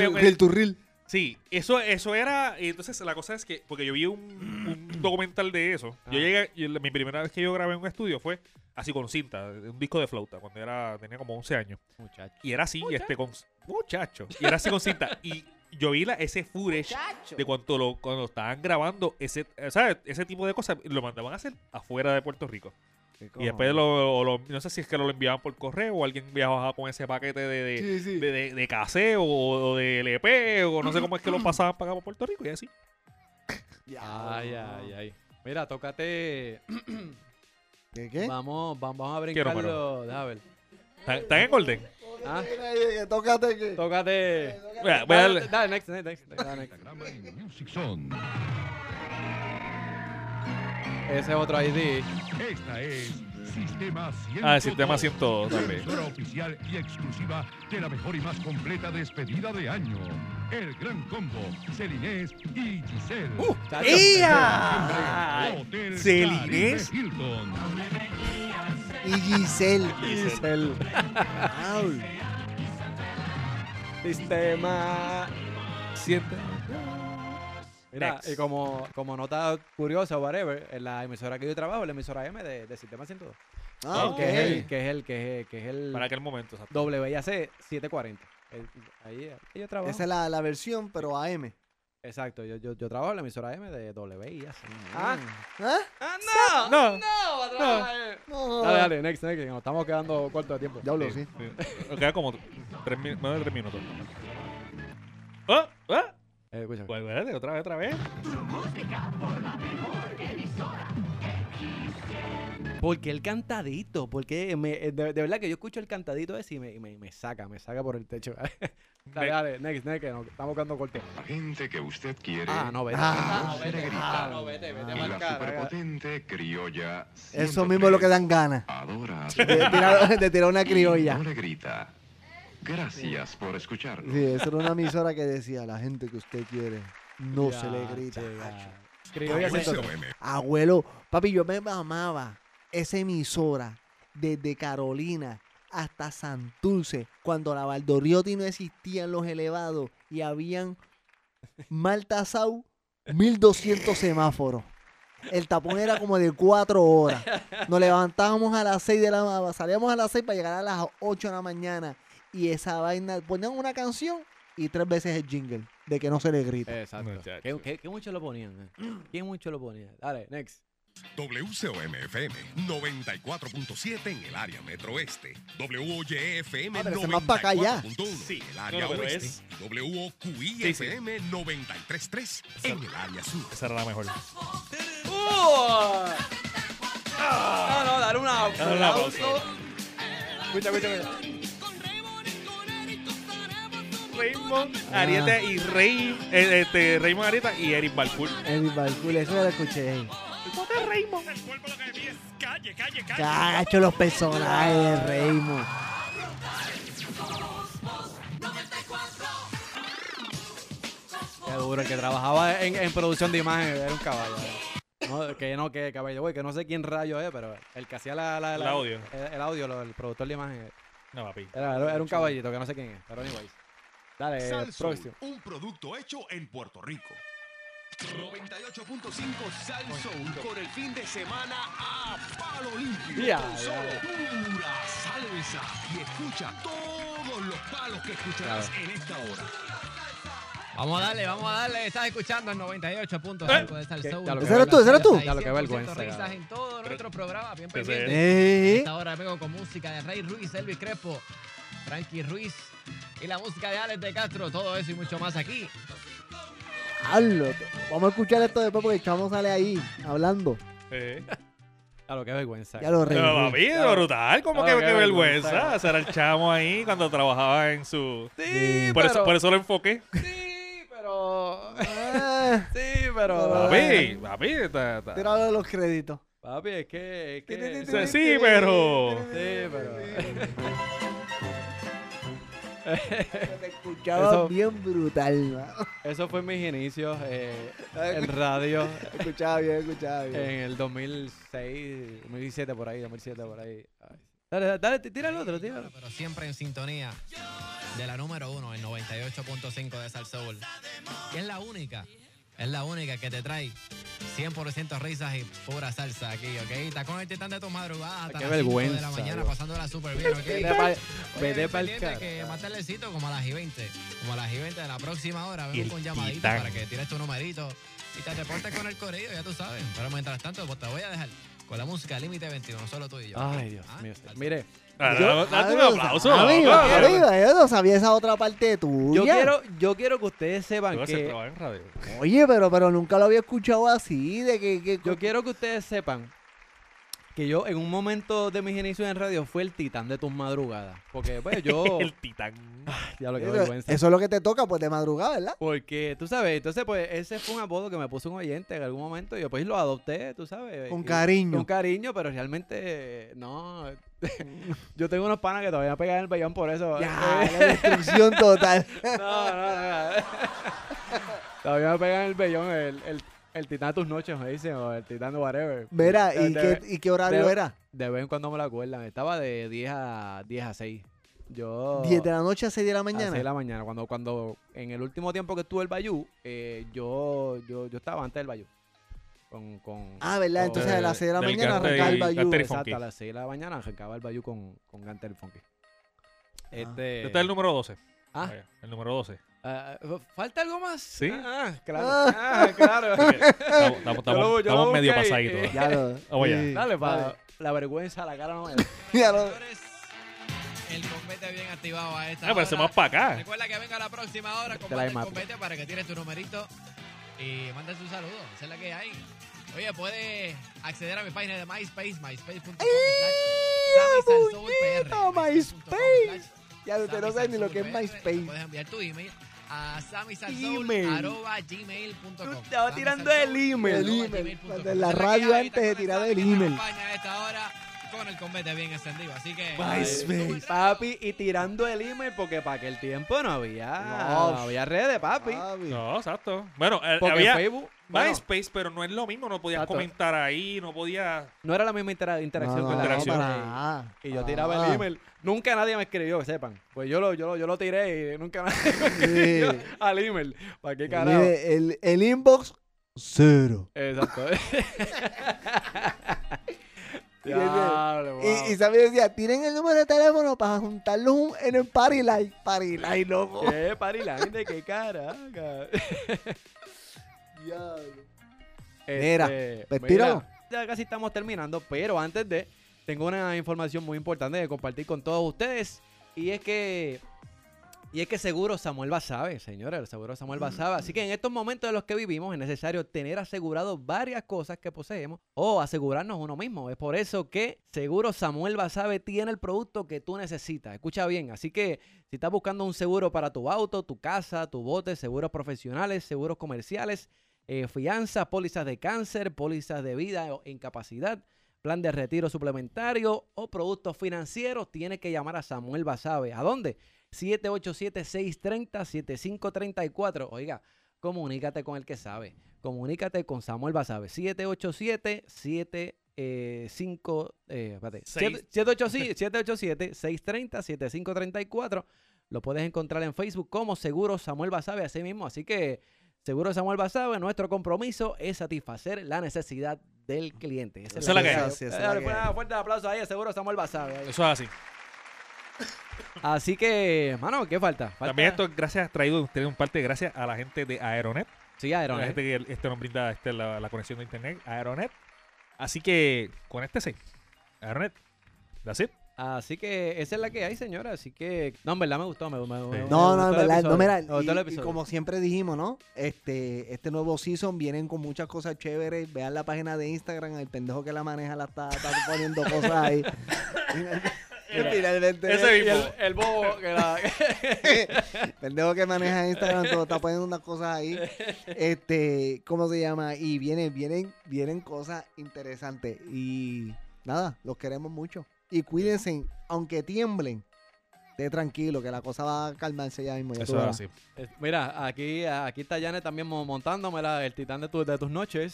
reel. Sí, eso, eso era. y Entonces, la cosa es que. Porque yo vi un, un *clears throat* documental de eso. Yo Ah. llegué. mi primera vez que yo grabé en un estudio fue así con cinta, un disco de flauta, cuando era tenía como 11 años. Muchacho. Y era así, este con. Muchacho. Y era así con cinta. Y yo vi la, ese footage de cuando lo, cuando estaban grabando ese, ¿sabes? ese tipo de cosas. Lo mandaban a hacer afuera de Puerto Rico. Y después lo, lo- no sé si es que lo enviaban por correo o alguien viajaba con ese paquete de, de, Sí, sí. de, de, de cassette o, o de LP o no sé cómo es que lo *clears throat* pasaban para acá por Puerto Rico y así. Ay, ay, ay. Mira, tócate. *clears throat* ¿Qué qué? Vamos, vamos, vamos a brincarlo. Déjame ver. ¿Están, en orden? Ah, Tócate que. tócate. Mira, voy a Dale, darle- dale, next, next, next, dale, next. Ese es otro ID. Esta es Sistema 102. Ah, el Sistema 102 también. Emisora oficial y exclusiva de la mejor y más completa despedida de año. El Gran Combo, Celinés y Giselle. Uh. ¡Ea! Hotel Celinés. Caribe Hilton. Y Giselle. Giselle. Au. *laughs* Sistema. Siente. Mira, Next. y como, como nota curiosa o whatever, en la emisora que yo trabajo, la emisora M de, de Sistema 102. Ah, Ok. Que es el, que es el, que es, que es el Para aquel momento, exacto. WIAC 740. El- ahí, ahí yo trabajo. Esa es la, la versión, pero AM. Exacto, yo, yo, yo trabajo en la emisora M de WIAC. Ah. Ah, ¿Ah? no, No. no. No. Dale, dale, next, next, que nos estamos quedando corto de tiempo. Diablo, sí. Nos queda como tres, menos de tres minutos. ¡Ah! ¡Ah! Eh, escúchame. Pues, espérate, otra vez, otra vez. Porque el cantadito, porque me, eh, de, de verdad que yo escucho el cantadito ese y me, me, me saca, me saca por el techo. *laughs* dale, dale, next, next, que estamos quedando corto. La gente que usted quiere. Ah, no, vete. Ah, no, vete, ah, no, vete, vete y pa'l la superpotente criolla. Eso mismo es lo que dan ganas. Adora. De tirar, de tirar una criolla. No le grita. Gracias por escucharnos. Sí, eso era una emisora que decía, la gente que usted quiere, no se le grita. che, ya. Criolla Abuelo 103. M. Abuelo, papi, yo me mamaba esa emisora desde Carolina hasta Santurce, cuando la Valdoriotti no existían los elevados y habían mal tasado 1200 semáforos. El tapón era como de cuatro horas. Nos levantábamos a las 6 de la salíamos a las 6 para llegar a las 8 de la mañana. Y esa vaina, ponían una canción y tres veces el jingle de que no se le grita. Exacto. ¿Qué, qué, qué mucho lo ponían? eh? *clears throat* ¿Qué mucho lo ponían? Dale, next. WCOM-FM 94.7 en el área metro oeste. WOYE-FM Ah, pero ese más pa' acá ya. 94.1 Sí. en el área No, oeste. es- WOQI-FM 93.3 en el área sur. Esa era la mejor. No, no, dar un aplauso. Dale un aplauso. Escucha, escucha, escucha. Raymond Arieta y Rey, eh, este, Raymond Arieta y Eric Balcour. Eddie Balcour, eso lo escuché. Raymond. Cacho, los personajes de Raymond. Qué duro, el que trabajaba en, en producción de imagen era un caballo. No, que no, que cabello, güey, que no sé quién rayo es, pero el que hacía la, la- El audio. El, el audio, lo- el productor de imagen. No, papi. Era, era- era un caballito que no sé quién es, pero anyways. Dale, próximo. un producto hecho en Puerto Rico. 98.5 Sal Soul con el fin de semana a palo limpio. Con solo ya. pura salsa. Y escucha todos los palos que escucharás en esta hora. Vamos a darle, vamos a darle. Estás escuchando el 98.5 de Sal ¿Qué? Soul. Ya lo que ¿Ese eres tú? ¿Ese eres tú? Ya lo que vergüenza, risas en todo nuestro programa. Bien Ese- pendiente. Eh. Esta hora vengo con música de Rey Ruiz, Elvis Crespo, Frankie Ruiz y la música de Alex de Castro. Todo eso y mucho más aquí. Vamos a escuchar esto después porque el chamo sale ahí hablando. Eh. A lo que vergüenza. Ya lo Pero, papi, brutal. Como Ah, que, qué vergüenza. vergüenza. Hacer el chamo ahí cuando trabajaba en su. Sí, por, eso, pero- por eso lo enfoqué. Sí, pero. Ah, Sí, pero. Papi, papi. ta- ta- Tíralo los créditos. Papi, es que. Es que Sí, sí, pero. Sí, pero. Te escuchaba Eso- bien brutal. mano. Eso fue mis inicios eh, en radio Escuchaba bien, escuchaba bien. en el 2006, 2007 por ahí, 2007 por ahí. Ay. Dale, dale, dale, tira el otro, tira el otro. Pero siempre en sintonía de la número uno, el 98.5 de Sal Soul. Y es la única, es la única que te trae 100% risas y pura salsa aquí, ¿ok? Está con el titán de tu madrugada hasta Qué las 5 de la vergüenza, mañana bro. pasándola súper bien, ¿ok? Vete pa'l- Vete pa'l que más tardecito, como a las y 20. Como a las y 20 de la próxima hora, Y vengo el con llamadita titán. para que tires tu numerito y te reportes con el corrido, ya tú sabes. Pero mientras tanto, pues te voy a dejar con la música Límite 21, solo tú y yo. Ay, Dios Ah, mío. Mire, Yo- dame- Date un aplauso. Amigo, vamos. amigo, yo no sabía esa otra parte tuya. yo quiero, yo quiero que ustedes sepan que. trabajo en radio. Oye, pero, pero nunca lo había escuchado así, de que... que Yo quiero que ustedes sepan que yo en un momento de mis inicios en radio fue el titán de tus madrugadas. Porque pues yo... *laughs* El titán. ya lo que eso, vergüenza. eso es lo que te toca, pues, de madrugada, ¿verdad? Porque, tú sabes, entonces pues ese fue un apodo que me puso un oyente en algún momento y yo pues lo adopté, tú sabes. Con y- cariño. Con cariño, pero realmente no. *laughs* yo tengo unos panas que todavía me pegan el vellón por eso. Ya, la destrucción total. *laughs* no, no, no. *laughs* todavía me pegan el vellón, el, el, el titán de tus noches, me dicen, o el titán de whatever. Mira, ¿y de- qué, ¿y qué horario de- era? De vez en cuando me lo acuerdan. Estaba de 10 a 10 a 6. Yo... 10 de la noche a 6 de la A 6 mañana. de la mañana. Cuando, cuando en el último tiempo que estuve el Bayou, eh, yo, yo, yo estaba antes del Bayou. Con, con, Ah, ¿verdad? con- Entonces a las 6 de la mañana arrancaba el Bayou. Exacto, a las 6 de la mañana arrancaba el Bayou con, con Gantel Funky. Ah. Este, Este es el número 12. Ah. Vaya, El número 12. ah, ¿Falta algo más? Sí. Ah, claro. Ah. Ah, claro. *laughs* Estamos, estamos- Yo lo- estamos- yo lo estamos medio pasaditos. *laughs* Ya lo- Vamos allá. sí, Dale, para dale. la vergüenza, la cara no me da. *laughs* Ya lo- el combate bien activado a esta Ah, pero se más para acá. Recuerda que venga la próxima hora, combate el combate para que tires tu numerito y mandes un saludo. Esa es la que hay. Oye, puedes acceder a mi página de MySpace, myspace.com bonito, MySpace. Ya usted no sabe ni lo que es MySpace. Puedes enviar tu email a samisalsoul.gmail.com Estaba tirando el email. El email. En la radio antes de tirar el email. España a esta hora con el combate bien encendido. Así que. MySpace. Papi, y tirando el email porque para aquel tiempo no había, no, No. había redes, papi. Papi. No, exacto. Bueno, eh, Porque había Facebook, bueno, MySpace, pero no es lo mismo. No podías Exacto. comentar ahí, no podías. no era la misma intera- interacción No, con la interacción. gente. para nada. Y yo tiraba el email. Nunca nadie me escribió, que sepan. Pues yo lo, yo lo, yo lo tiré y nunca nadie me escribió Sí. al email. ¿Para qué carajo? Mire, el, el inbox, cero. Exacto. *laughs* *laughs* Y, Diablo, y, wow. y Sammy decía, tienen el número de teléfono para juntarlos un- en el party live. Party live, loco. ¿Qué pariline? ¿Qué caraca? *laughs* Mira, Este, pues mira, tíralo. Ya casi estamos terminando, pero antes de, tengo una información muy importante de compartir con todos ustedes. Y es que, y es que seguro Samuel Basabe, señores, el seguro Samuel Basabe. Así que en estos momentos en los que vivimos es necesario tener asegurado varias cosas que poseemos o asegurarnos uno mismo. Es por eso que seguro Samuel Basabe tiene el producto que tú necesitas. Escucha bien, así que si estás buscando un seguro para tu auto, tu casa, tu bote, seguros profesionales, seguros comerciales, eh, fianzas, pólizas de cáncer, pólizas de vida o incapacidad, plan de retiro suplementario o productos financieros, tienes que llamar a Samuel Basabe. ¿A dónde? 787-630-7534. Oiga, comunícate con el que sabe. comunícate con Samuel Basabe. 787-7... Eh, 5, eh, espérate, Seis. 787-630-7534. *laughs* Lo puedes encontrar en Facebook como Seguro Samuel Basabe, así mismo. Así que Seguro Samuel Basabe, nuestro compromiso es satisfacer la necesidad del cliente. Esa es la que es la que pues, un fuerte aplauso ahí Seguro Samuel Basabe. ahí. Eso es así. Así que, mano, ¿qué falta? Falta- También esto es gracias, traído ustedes un parte gracias a la gente de Aeronet. Sí, La Aeronet. gente que este nos brinda este, la, la conexión de internet, Aeronet. Así que conéctese. Aeronet. That's it. Así que esa es la que hay, señora. Así que, no, en verdad me gustó. Me, me- me- me No, no, en verdad, no, mira, y- como siempre dijimos, ¿no? Este, este nuevo season vienen con muchas cosas chéveres. Vean la página de Instagram, el pendejo que la maneja la está, está poniendo cosas ahí. *laughs* Finalmente, Ese mismo. el, el bobo que la... el *laughs* pendejo que maneja Instagram todo está poniendo unas cosas ahí. Este, ¿cómo se llama? Y vienen, vienen, vienen cosas interesantes. Y nada, los queremos mucho. Y cuídense, aunque tiemblen, esté tranquilo, que la cosa va a calmarse ya mismo. ya Eso así. Eh, Mira, aquí, aquí está Janet también mo- montándomela, el titán de, tu- de tus noches.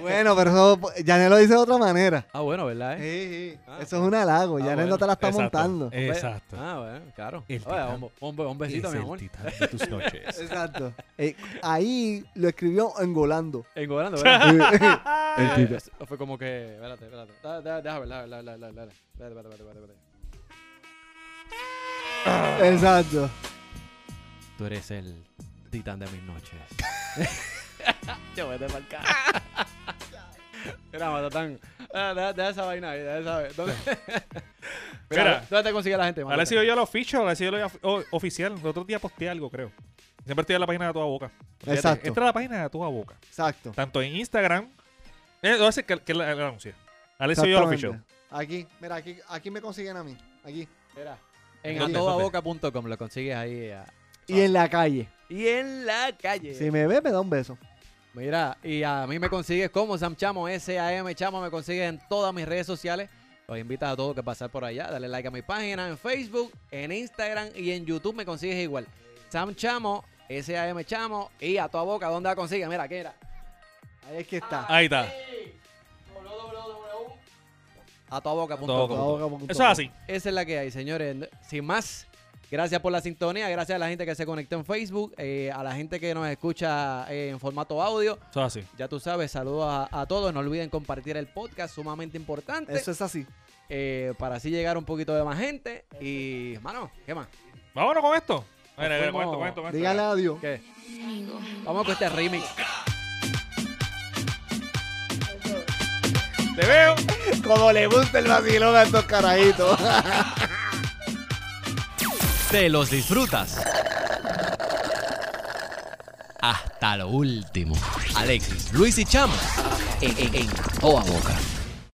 Bueno, pero eso, Janet lo dice de otra manera. ah, bueno, ¿verdad? eh? Sí, sí. Ah, Eso es un halago. Ah, Janet bueno. no te la está Exacto. montando. Eh, Exacto. Ah, bueno, claro. El Oye, titán un, un- un besito, Es mi el amor. titán de tus noches. Exacto. Eh, ahí lo escribió engolando. Engolando, ¿verdad? El Eh, titán. fue como que. Espérate, espérate. Da- Déjame ver, déjame ver, déjame ver, déjame Exacto. Tú eres el titán de mis noches. *laughs* Yo vete pa'l cara. Mira, Matatán. Ah, Deja, deja esa vaina ahí, deja esa ¿Dónde? *laughs* *laughs* Mira, Mira. ¿dónde te consigue la gente? Ahora he sido yo el oficial, ahora he sido yo el oficial. El otro día posteé algo, creo. Siempre estoy en la página de Toda Boca. Fíjate, Exacto. Entra a la página de Toda Boca. Exacto. Tanto en Instagram. Eh, no sé que, que la, la anuncia. Ahora he sido yo el oficial. Aquí, mira, aquí, aquí me consiguen a mí. Aquí. Mira, en atodaboca.com lo consigues ahí. ah. Y en la calle. Y en la calle. Si me ve, me da un beso. Mira, y a mí me consigues como Sam Chamo, S-A-M Chamo, me consigues en todas mis redes sociales. Los invitas a todos que pasar por allá, dale like a mi página en Facebook, en Instagram y en YouTube me consigues igual. Sam Chamo, S-A-M Chamo y a toda boca, ¿dónde la consigues? Mira, aquí era. Ahí es que está. Ahí está. A toda boca.com. Todo Toda como- boca punto Eso es así. Esa es la que hay, señores. Sin más, gracias por la sintonía, gracias a la gente que se conectó en Facebook, eh, a la gente que nos escucha eh, en formato audio. Eso es así. Ya tú sabes, saludos a, a todos. No olviden compartir el podcast, sumamente importante. Eso es así. eh, para así llegar un poquito de más gente. Y, mano, ¿qué más? Vámonos con esto. Mira, mira, fuimos- con esto, con esto, con esto. Dígale adiós. ¿Qué? Vamos con este remix. Te veo. Como le gusta el vacilón a estos carajitos. Te los disfrutas. Hasta lo último. Alexis, Luis y Chamo. En, en, en toda boca.